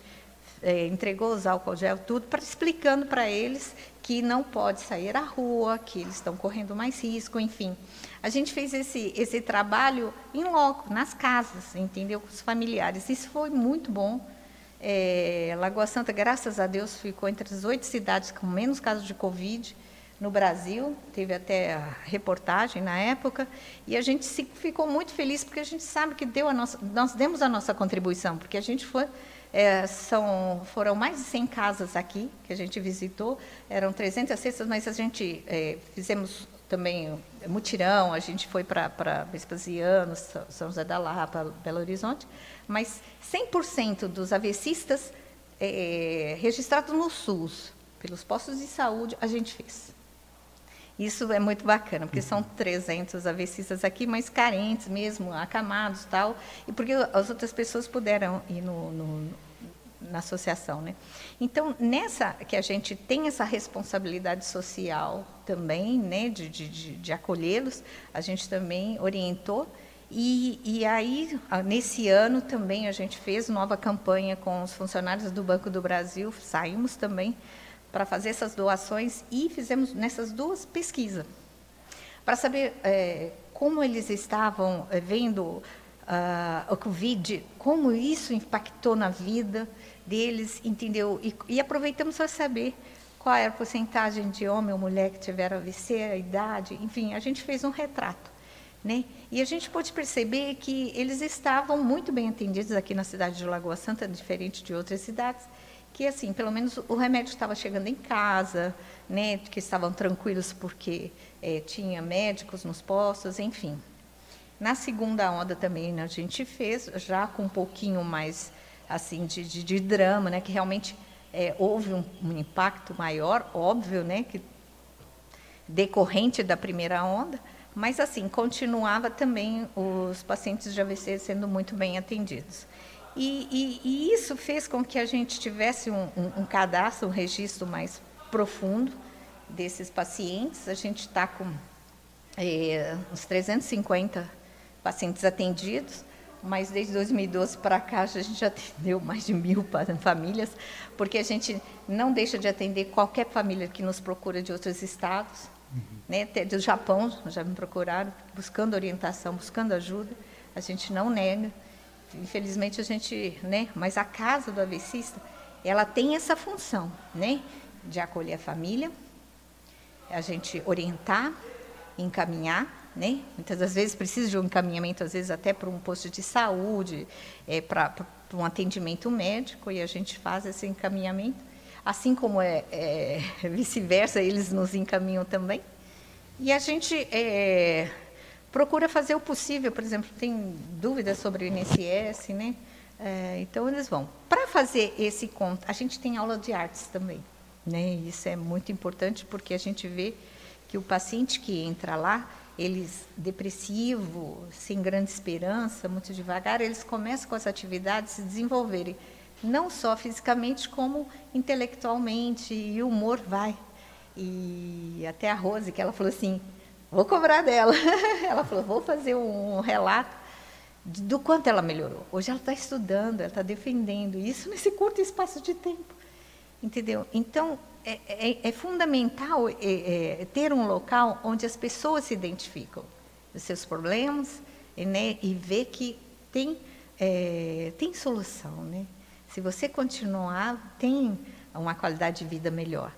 é, entregou os álcool gel, tudo, para explicando para eles que não pode sair à rua, que eles estão correndo mais risco, enfim. A gente fez esse, esse trabalho em loco, nas casas, entendeu? Com os familiares. Isso foi muito bom. É, Lagoa Santa, graças a Deus, ficou entre as oito cidades com menos casos de Covid no Brasil, teve até a reportagem na época, e a gente se, ficou muito feliz porque a gente sabe que deu a nossa, nós demos a nossa contribuição, porque a gente foi, é, são, foram mais de 100 casas aqui que a gente visitou, eram 300 cestas, mas a gente é, fizemos também mutirão, a gente foi para Vespasiano, São José da Lapa, Belo Horizonte, mas 100% dos avessistas é, registrados no SUS, pelos postos de saúde, a gente fez. Isso é muito bacana, porque são 300 avessistas aqui, mas carentes mesmo, acamados tal, e porque as outras pessoas puderam ir no, no, na associação, né? Então, nessa que a gente tem essa responsabilidade social também, né, de, de, de acolhê-los, a gente também orientou e, e, aí, nesse ano também, a gente fez nova campanha com os funcionários do Banco do Brasil, saímos também para fazer essas doações e fizemos nessas duas pesquisas para saber é, como eles estavam é, vendo uh, o Covid, como isso impactou na vida deles, entendeu? E, e aproveitamos para saber qual era a porcentagem de homem ou mulher que tiveram AVC, a idade, enfim, a gente fez um retrato. Né? E a gente pôde perceber que eles estavam muito bem atendidos aqui na cidade de Lagoa Santa, diferente de outras cidades, que assim, pelo menos o remédio estava chegando em casa, né, que estavam tranquilos porque é, tinha médicos nos postos, enfim. Na segunda onda também né, a gente fez, já com um pouquinho mais assim de, de, de drama, né, que realmente é, houve um, um, impacto maior, óbvio, né, que decorrente da primeira onda, Mas, assim, continuava também os pacientes de AVC sendo muito bem atendidos. E, e, e isso fez com que a gente tivesse um, um, um cadastro, um registro mais profundo desses pacientes. A gente está com é, uns 350 pacientes atendidos, mas desde 2012 para cá a gente já atendeu mais de mil famílias, porque a gente não deixa de atender qualquer família que nos procura de outros estados. Uhum. Né? Até do Japão já me procuraram, buscando orientação, buscando ajuda. A gente não nega. Infelizmente a gente, né? Mas a casa do avecista, ela tem essa função, né? De acolher a família, a gente orientar, encaminhar né? Muitas das vezes precisa de um encaminhamento, às vezes até para um posto de saúde, é, para um atendimento médico, e a gente faz esse encaminhamento. Assim como é, é vice-versa, eles nos encaminham também. E a gente é, procura fazer o possível, por exemplo, tem dúvidas sobre o INSS, né? É, então eles vão. Para fazer esse conto, a gente tem aula de artes também, né? Isso é muito importante porque a gente vê que o paciente que entra lá, eles depressivo, sem grande esperança, muito devagar, eles começam com as atividades se desenvolverem, não só fisicamente como intelectualmente, e o humor vai. E até a Rose, que ela falou assim, vou cobrar dela. ela falou, vou fazer um relato do quanto ela melhorou. Hoje ela está estudando, ela está defendendo isso nesse curto espaço de tempo. Entendeu? Então, é, é, é fundamental é, é, ter um local onde as pessoas se identificam dos seus problemas né, e ver que tem, é, tem solução. Né? Se você continuar, tem uma qualidade de vida melhor.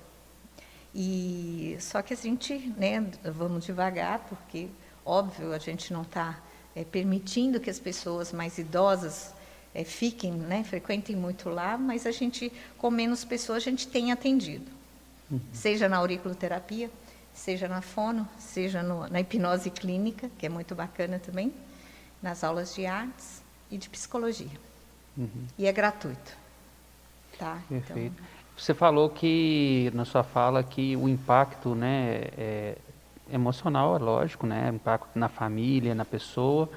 E só que a gente, né, vamos devagar, porque óbvio a gente não está é, permitindo que as pessoas mais idosas é, fiquem, né, frequentem muito lá, mas a gente, com menos pessoas, a gente tem atendido. Uhum. Seja na auriculoterapia, seja na fono, seja no, na hipnose clínica, que é muito bacana também, nas aulas de artes e de psicologia. Uhum. E é gratuito. Tá? Perfeito. Então... Você falou que, na sua fala, que o impacto né, é emocional, é lógico, né, impacto na família, na pessoa,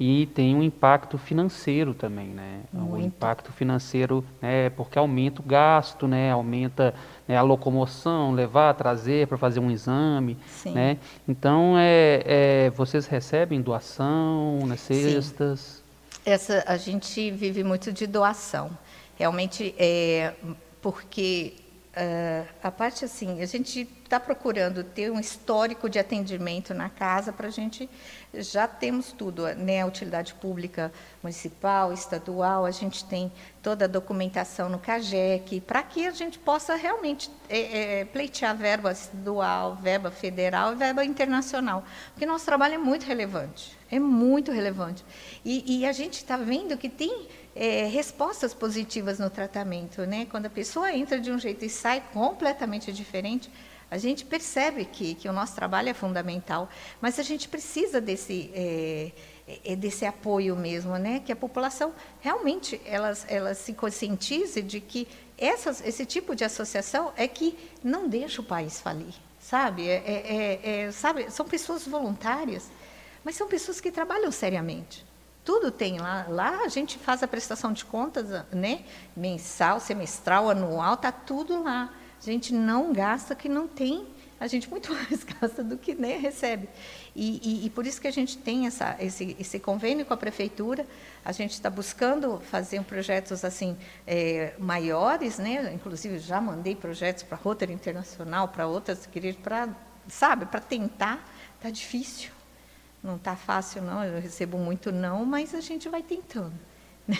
e tem um impacto financeiro também, né? Muito. O impacto financeiro, né, porque aumenta o gasto, né, aumenta né, a locomoção, levar, trazer para fazer um exame, Sim. né? Então, é, é, vocês recebem doação nas cestas? Sim. Essa, a gente vive muito de doação. Realmente, é, porque Uh, a parte assim, a gente está procurando ter um histórico de atendimento na casa para a gente já temos tudo, né? A utilidade pública municipal, estadual, a gente tem toda a documentação no CAGEC, para que a gente possa realmente é, é, pleitear verba estadual, verba federal e verba internacional, porque nosso trabalho é muito relevante, é muito relevante. E, e a gente está vendo que tem é, respostas positivas no tratamento, né? Quando a pessoa entra de um jeito e sai completamente diferente, a gente percebe que, que o nosso trabalho é fundamental, mas a gente precisa desse, é, é, desse apoio mesmo, né? Que a população realmente elas, elas se conscientize de que essas, esse tipo de associação é que não deixa o país falir, sabe? É, é, é, é sabe? São pessoas voluntárias, mas são pessoas que trabalham seriamente tudo tem lá. Lá a gente faz a prestação de contas, né? Mensal, semestral, anual, tá tudo lá. A gente não gasta que não tem. A gente muito mais gasta do que né, recebe. E, e, e, por isso que a gente tem essa, esse, esse convênio com a prefeitura. A gente está buscando fazer projetos assim é, maiores, né? Inclusive já mandei projetos para a Rotary Internacional, para outras para sabe, para tentar. Está difícil não está fácil, não, eu recebo muito não, mas a gente vai tentando. Né?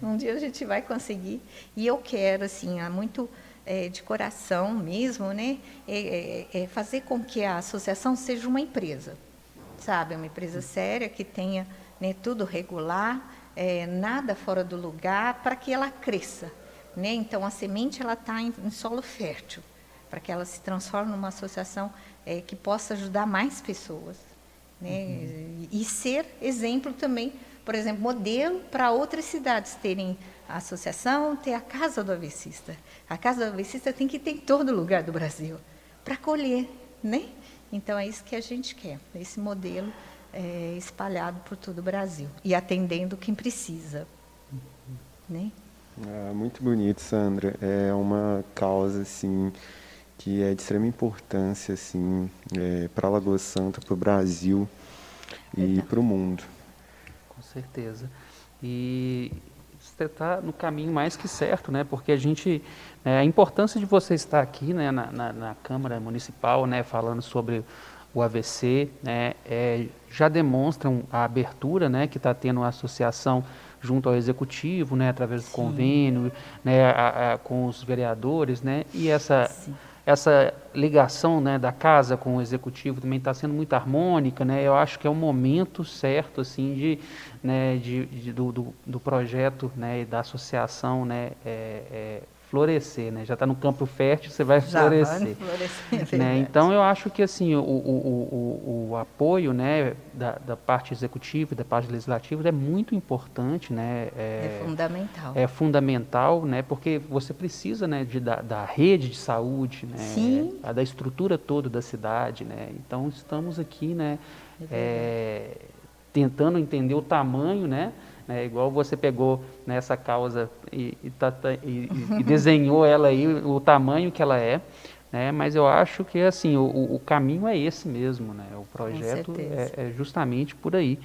um dia a gente vai conseguir. E eu quero, assim, há muito é, de coração mesmo, né, é, é, é, fazer com que a associação seja uma empresa, sabe? Uma empresa séria, que tenha né, tudo regular, é, nada fora do lugar, para que ela cresça. Né? Então, a semente ela está em, em solo fértil, para que ela se transforme numa associação é, que possa ajudar mais pessoas né? Uhum. E ser exemplo também, por exemplo, modelo para outras cidades terem a associação, ter a Casa do Avecista. A Casa do Avecista tem que ter em todo lugar do Brasil, para acolher, né? Então é isso que a gente quer, esse modelo é, espalhado por todo o Brasil e atendendo quem precisa. Né? Ah, muito bonito, Sandra. É uma causa assim que é de extrema importância assim é, para a Lagoa Santa, para o Brasil e para o mundo. Com certeza. E você está no caminho mais que certo, né? Porque a gente, é, a importância de você estar aqui, né, na, na, na Câmara Municipal, né, falando sobre o AVC, né, é, já demonstram a abertura, né, que está tendo a associação junto ao executivo, né, através do Sim. convênio, né, a, a, com os vereadores, né, e essa Sim. Essa ligação, né, da casa com o executivo também está sendo muito harmônica, né, eu acho que é o momento certo, assim, de, né, de, de do, do, do, projeto, né, da associação, né, é, é, florescer, né? Já está no campo fértil, você vai Já florescer. Vai florescer né? Então eu acho que assim o, o, o, o apoio, né, da, da, parte executiva, da parte legislativa é muito importante, né? É, é fundamental. É fundamental, né? Porque você precisa, né, de, da, da rede de saúde, né? Sim. A, da estrutura toda da cidade, né? Então estamos aqui, né? É, é tentando entender o tamanho, né? É igual você pegou nessa causa e, e, tá, tá, e, e desenhou ela aí, o tamanho que ela é. Né? Mas eu acho que assim o, o caminho é esse mesmo, né? O projeto é, é, justamente por aí.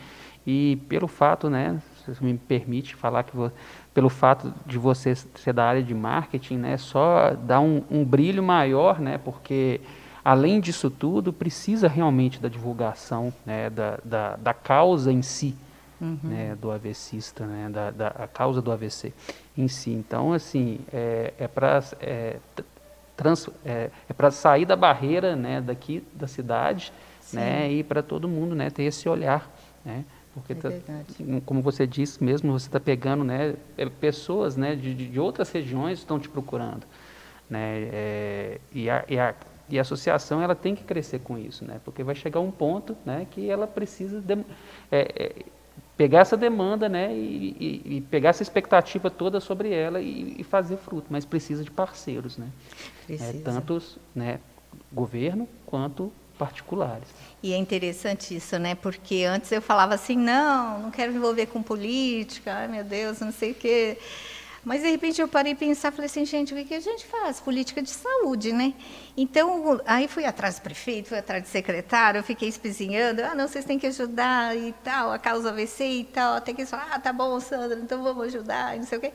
E pelo fato, né, se me permite falar que vou, pelo fato de você ser da área de marketing, né, só dá um, um brilho maior, né, porque além disso tudo precisa realmente da divulgação, né, da, da, da causa em si, uhum. né, do AVCista, né, da, da a causa do AVC em si. Então, assim, é, é para é, é, é para sair da barreira, né, daqui da cidade, Sim. né, e para todo mundo, né, ter esse olhar, né, porque é tá, como você disse mesmo, você está pegando, né, é, pessoas, né, de, de outras regiões estão te procurando, né, é, e, a, e a e a associação ela tem que crescer com isso, né? Porque vai chegar um ponto, né, que ela precisa de, é, é, pegar essa demanda né, e, e, e, pegar essa expectativa toda sobre ela e, e fazer fruto, mas precisa de parceiros, né? É, tanto né, governo quanto particulares. E é interessante isso, né? Porque antes eu falava assim, não, não quero me envolver com política, ai meu Deus, não sei o quê. Mas, de repente, eu parei e pensar, falei assim, gente, o que a gente faz? Política de saúde, né? Então, aí fui atrás do prefeito, fui atrás do secretário, eu fiquei espizinhando, ah, não, vocês têm que ajudar e tal, a causa AVC e tal, até que eles ah, tá bom, Sandra, então vamos ajudar, e não sei o quê.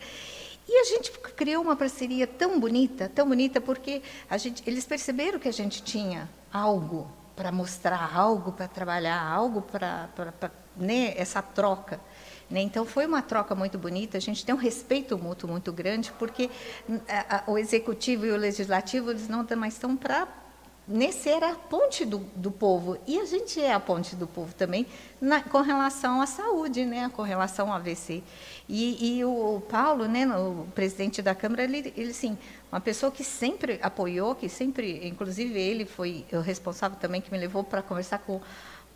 E a gente criou uma parceria tão bonita, tão bonita, porque a gente, eles perceberam que a gente tinha algo para mostrar, algo para trabalhar, algo para né, essa troca. Né? Então, foi uma troca muito bonita, a gente tem um respeito mútuo muito grande, porque hum, o executivo e o legislativo eles não mais estão para ser a ponte do, do, povo. E a gente é a ponte do povo também na, com relação à saúde, né? com relação ao AVC. E, e o Paulo, né, o presidente da Câmara, ele, ele sim, uma pessoa que sempre apoiou, que sempre, inclusive ele foi o responsável também que me levou para conversar com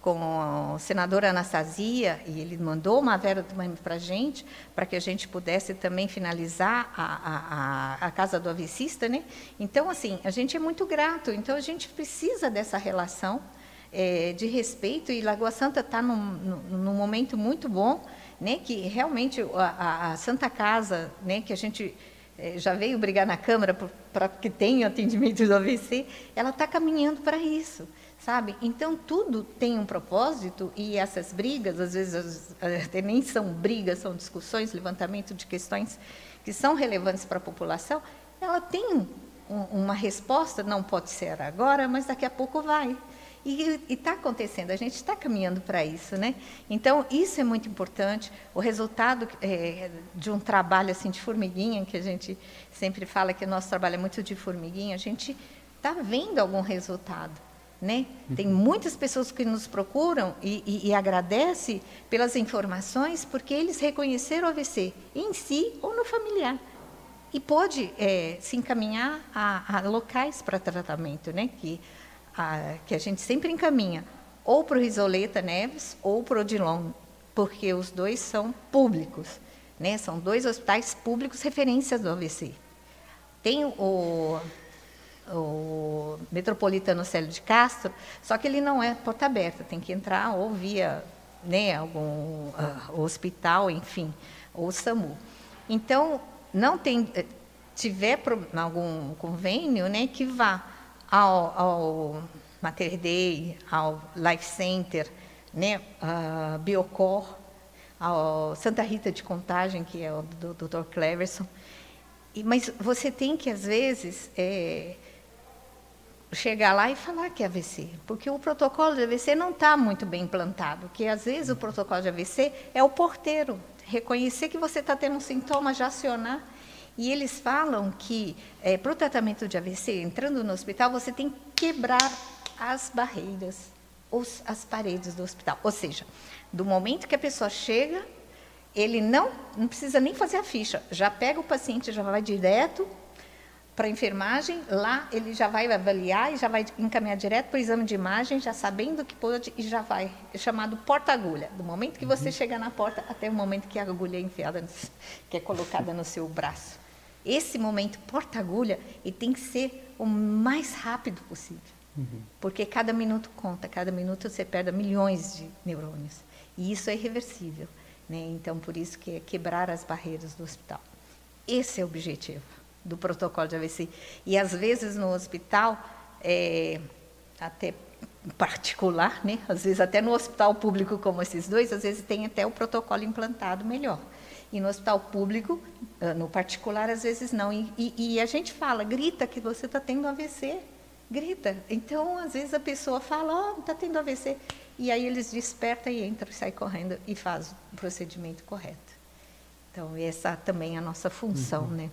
com a senadora Anastasia, e ele mandou uma vera para a gente, para que a gente pudesse também finalizar a, a, a casa do avicista. Né? Então, assim, a gente é muito grato, então a gente precisa dessa relação é, de respeito, e Lagoa Santa está num, num, momento muito bom, né, que realmente a, a Santa Casa, né, que a gente é, já veio brigar na Câmara para que tenha atendimento do AVC, ela está caminhando para isso sabe? Então tudo tem um propósito e essas brigas, às vezes até nem são brigas, são discussões, levantamento de questões que são relevantes para a população, ela tem um, uma resposta, não pode ser agora, mas daqui a pouco vai. E está acontecendo, a gente está caminhando para isso, né? Então isso é muito importante. O resultado é, de um trabalho assim de formiguinha, que a gente sempre fala que o nosso trabalho é muito de formiguinha, a gente está vendo algum resultado. Né? Tem muitas pessoas que nos procuram e, e, e agradecem pelas informações porque eles reconheceram o AVC em si ou no familiar. E pode é, se encaminhar a, a locais para tratamento, né? que, a, que a gente sempre encaminha, ou para o Risoleta Neves ou para o Odilon, porque os dois são públicos. Né? São dois hospitais públicos referências do AVC. Tem o o metropolitano Célio de Castro, só que ele não é porta aberta, tem que entrar ou via né, algum uh, hospital, enfim, ou SAMU. Então, não tem, eh, tiver algum convênio, né, que vá ao, ao Mater Dei, ao Life Center, né, a Biocor, ao Santa Rita de Contagem, que é o do Dr. Cleverson. E, mas você tem que, às vezes, é, chegar lá e falar que é AVC, porque o protocolo de AVC não está muito bem implantado, que às vezes o protocolo de AVC é o porteiro, reconhecer que você está tendo um sintoma, já acionar. E eles falam que, é, para o tratamento de AVC, entrando no hospital, você tem que quebrar as barreiras, os, as paredes do hospital. Ou seja, do momento que a pessoa chega, ele não, não precisa nem fazer a ficha, já pega o paciente, já vai direto para a enfermagem, lá ele já vai avaliar e já vai encaminhar direto para o exame de imagem, já sabendo que pode e já vai. É chamado porta-agulha. Do momento que você uhum. chega na porta até o momento que a agulha é enfiada, que é colocada no seu braço. Esse momento porta-agulha, e tem que ser o mais rápido possível. Uhum. Porque cada minuto conta, cada minuto você perde milhões de neurônios. E isso é irreversível. Né? Então, por isso que é quebrar as barreiras do hospital. Esse é o objetivo do protocolo de AVC. E às vezes no hospital, é, até particular, né? às vezes até no hospital público como esses dois, às vezes tem até o protocolo implantado melhor. E no hospital público, ah, no particular, às vezes não. E, e, e a gente fala, grita que você está tendo AVC, grita. Então, às vezes a pessoa fala, oh, está tendo AVC. E aí eles despertam e entram, sai correndo e faz o procedimento correto. Então, essa também é a nossa função, uhum. né?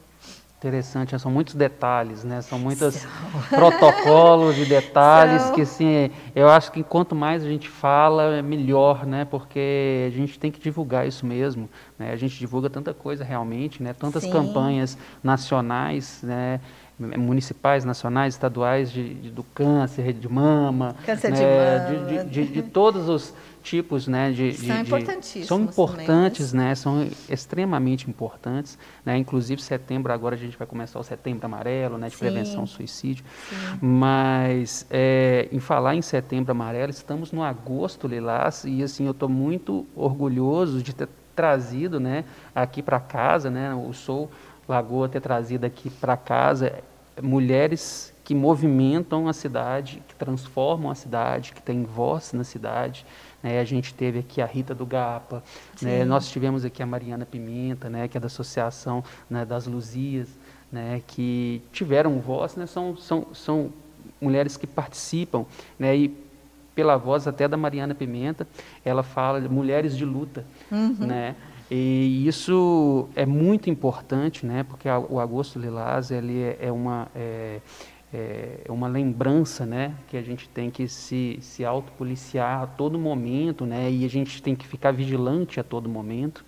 Interessante, são muitos detalhes, né? São muitos são. protocolos e detalhes são. que, assim, eu acho que quanto mais a gente fala, melhor, né? Porque a gente tem que divulgar isso mesmo, né? A gente divulga tanta coisa realmente, né? Tantas Sim. campanhas nacionais, né? municipais, nacionais, estaduais de, de, do câncer de mama, câncer né, de mama, de, de, todos os tipos, né, de, são importantíssimos, são importantes, também, né, são extremamente importantes, né, inclusive setembro agora a gente vai começar o setembro amarelo, né, de Sim. prevenção ao suicídio, Sim. mas é, em falar em setembro amarelo estamos no agosto lilás e assim eu estou muito orgulhoso de ter trazido, né, aqui para casa, né, o Sou Lagoa ter trazido aqui para casa mulheres que movimentam a cidade, que transformam a cidade, que têm voz na cidade. Né? A gente teve aqui a Rita do Gapa, né? nós tivemos aqui a Mariana Pimenta, né? que é da Associação né? das Luzias, né? que tiveram voz, né? são, são, são mulheres que participam. Né? E pela voz até da Mariana Pimenta, ela fala de mulheres de luta. Uhum. Né? E isso é muito importante, né? Porque o Agosto Lilás ele é, é uma é, é uma lembrança, né? Que a gente tem que se, se autopoliciar a todo momento, né? E a gente tem que ficar vigilante a todo momento,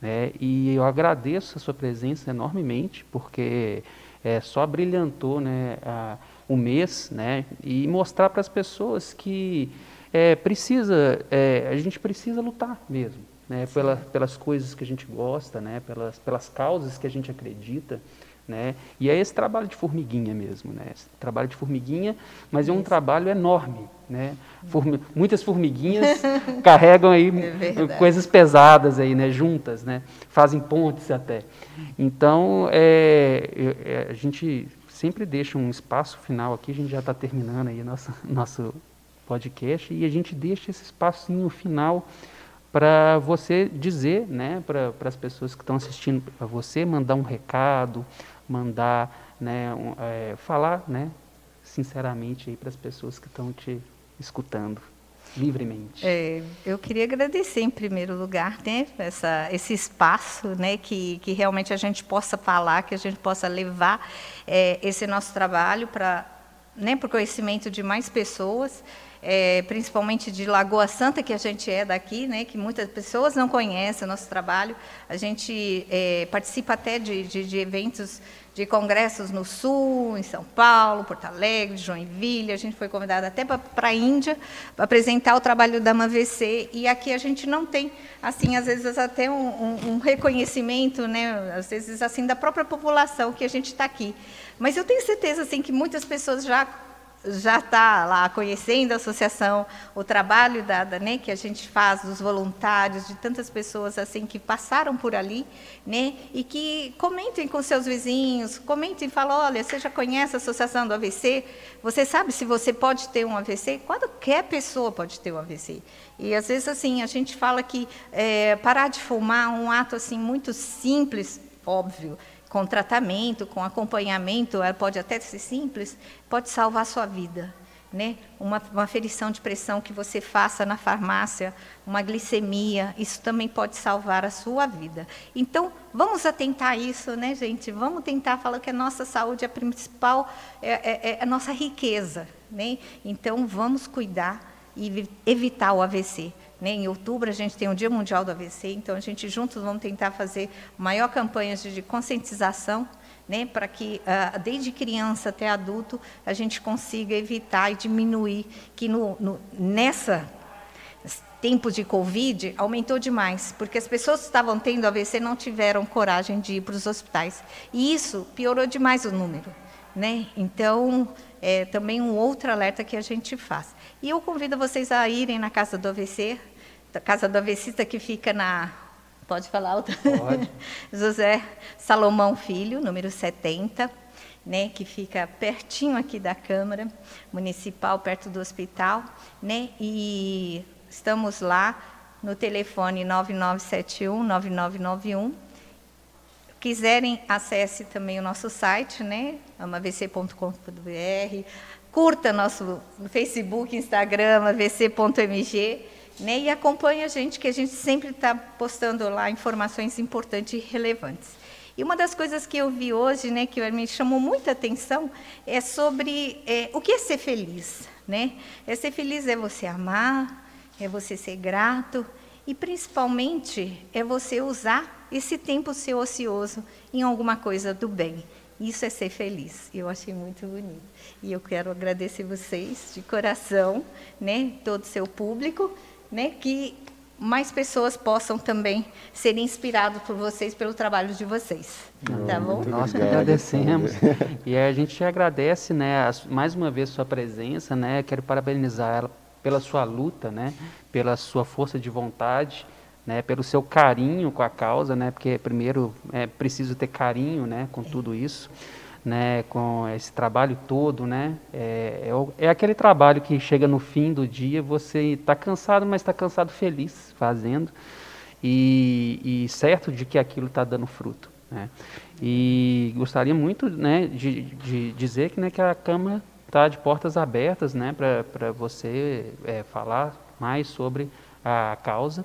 né? E eu agradeço a sua presença enormemente, porque é, só brilhantou, né? A, o mês, né? E mostrar para as pessoas que é, precisa, é, a gente precisa lutar mesmo, né, pela, pelas coisas que a gente gosta, né, pelas, pelas causas que a gente acredita. Né? E é esse trabalho de formiguinha mesmo, né? Esse trabalho de formiguinha, mas é um trabalho enorme, né? Formi muitas formiguinhas carregam aí é coisas pesadas aí, né? Juntas, né? Fazem pontes até. Então, é, é, a gente sempre deixa um espaço final aqui. A gente já está terminando aí nosso nosso podcast e a gente deixa esse espacinho final para você dizer, né, para as pessoas que estão assistindo a você, mandar um recado, mandar, né, um, é, falar, né, sinceramente aí para as pessoas que estão te escutando livremente. É, eu queria agradecer em primeiro lugar, né, essa, esse espaço, né, que, que realmente a gente possa falar, que a gente possa levar é, esse nosso trabalho para, né, para o conhecimento de mais pessoas. É, principalmente de Lagoa Santa, que a gente é daqui, né, que muitas pessoas não conhecem o nosso trabalho. A gente é, participa até de, de, de, eventos, de congressos no Sul, em São Paulo, Porto Alegre, Joinville. A gente foi convidada até para a Índia para apresentar o trabalho da MAVC. E aqui a gente não tem, assim, às vezes até um, um, um reconhecimento, né, às vezes assim da própria população que a gente está aqui. Mas eu tenho certeza assim que muitas pessoas já já está lá conhecendo a associação, o trabalho da, da, né, que a gente faz dos voluntários, de tantas pessoas assim que passaram por ali, né, e que comentem com seus vizinhos, comentem, falam, olha, você já conhece a associação do AVC? Você sabe se você pode ter um AVC? Qualquer pessoa pode ter um AVC. E às vezes assim a gente fala que é, parar de fumar é um ato assim muito simples, óbvio, com tratamento, com acompanhamento, ela pode até ser simples, pode salvar a sua vida. Né? Uma, uma ferição de pressão que você faça na farmácia, uma glicemia, isso também pode salvar a sua vida. Então, vamos atentar isso, né, gente? Vamos tentar falar que a nossa saúde é a principal, é, é, é a nossa riqueza. Né? Então, vamos cuidar e evitar o AVC. Né? Em outubro a gente tem o Dia Mundial do AVC, então a gente juntos vamos tentar fazer maior campanha de conscientização, né? para que uh, desde criança até adulto a gente consiga evitar e diminuir que no, no, nessa tempo de Covid aumentou demais, porque as pessoas que estavam tendo AVC não tiveram coragem de ir para os hospitais. E isso piorou demais o número. Né? Então, é também um outro alerta que a gente faz. E eu convido vocês a irem na Casa do AVC, a Casa do AVCista que fica na. Pode falar? Pode. José Salomão Filho, número 70, né, que fica pertinho aqui da Câmara Municipal, perto do hospital. Né, e estamos lá no telefone 9971-9991 quiserem, acesse também o nosso site, né, amavc.com.br, curta nosso Facebook, Instagram, avc.mg, né, e acompanhe a gente, que a gente sempre está postando lá informações importantes e relevantes. E uma das coisas que eu vi hoje, né, que me chamou muita atenção, é sobre é, o que é ser feliz. Né? É ser feliz é você amar, é você ser grato, e principalmente é você usar esse tempo seu ocioso em alguma coisa do bem. Isso é ser feliz. Eu achei muito bonito. E eu quero agradecer vocês de coração, né, todo o seu público, né, que mais pessoas possam também ser inspirados por vocês pelo trabalho de vocês. Oh, tá bom? Nós que agradecemos. e a gente agradece, né, mais uma vez sua presença, né? Quero parabenizar ela pela sua luta, né, pela sua força de vontade, né, pelo seu carinho com a causa, né, porque primeiro é preciso ter carinho, né, com tudo isso, né, com esse trabalho todo, né, é, é, é aquele trabalho que chega no fim do dia, você está cansado, mas está cansado feliz fazendo e, e certo de que aquilo está dando fruto, né. E gostaria muito, né, de, de dizer que, né, que a Câmara está de portas abertas né, para você é, falar mais sobre a causa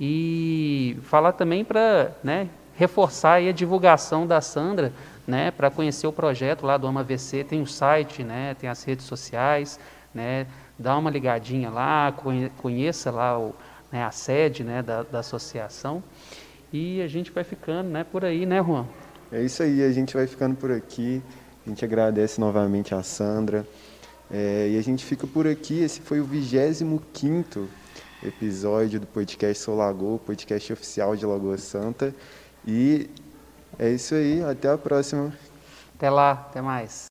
e falar também para né, reforçar a divulgação da Sandra né, para conhecer o projeto lá do AmaVC. Tem o site, né, tem as redes sociais, né, dá uma ligadinha lá, conheça lá o, né, a sede né, da, da associação e a gente vai ficando né, por aí, né, Juan? É isso aí, a gente vai ficando por aqui. A gente agradece novamente a Sandra. É, e a gente fica por aqui. Esse foi o 25 episódio do podcast Sou Lagoa, podcast oficial de Lagoa Santa. E é isso aí. Até a próxima. Até lá. Até mais.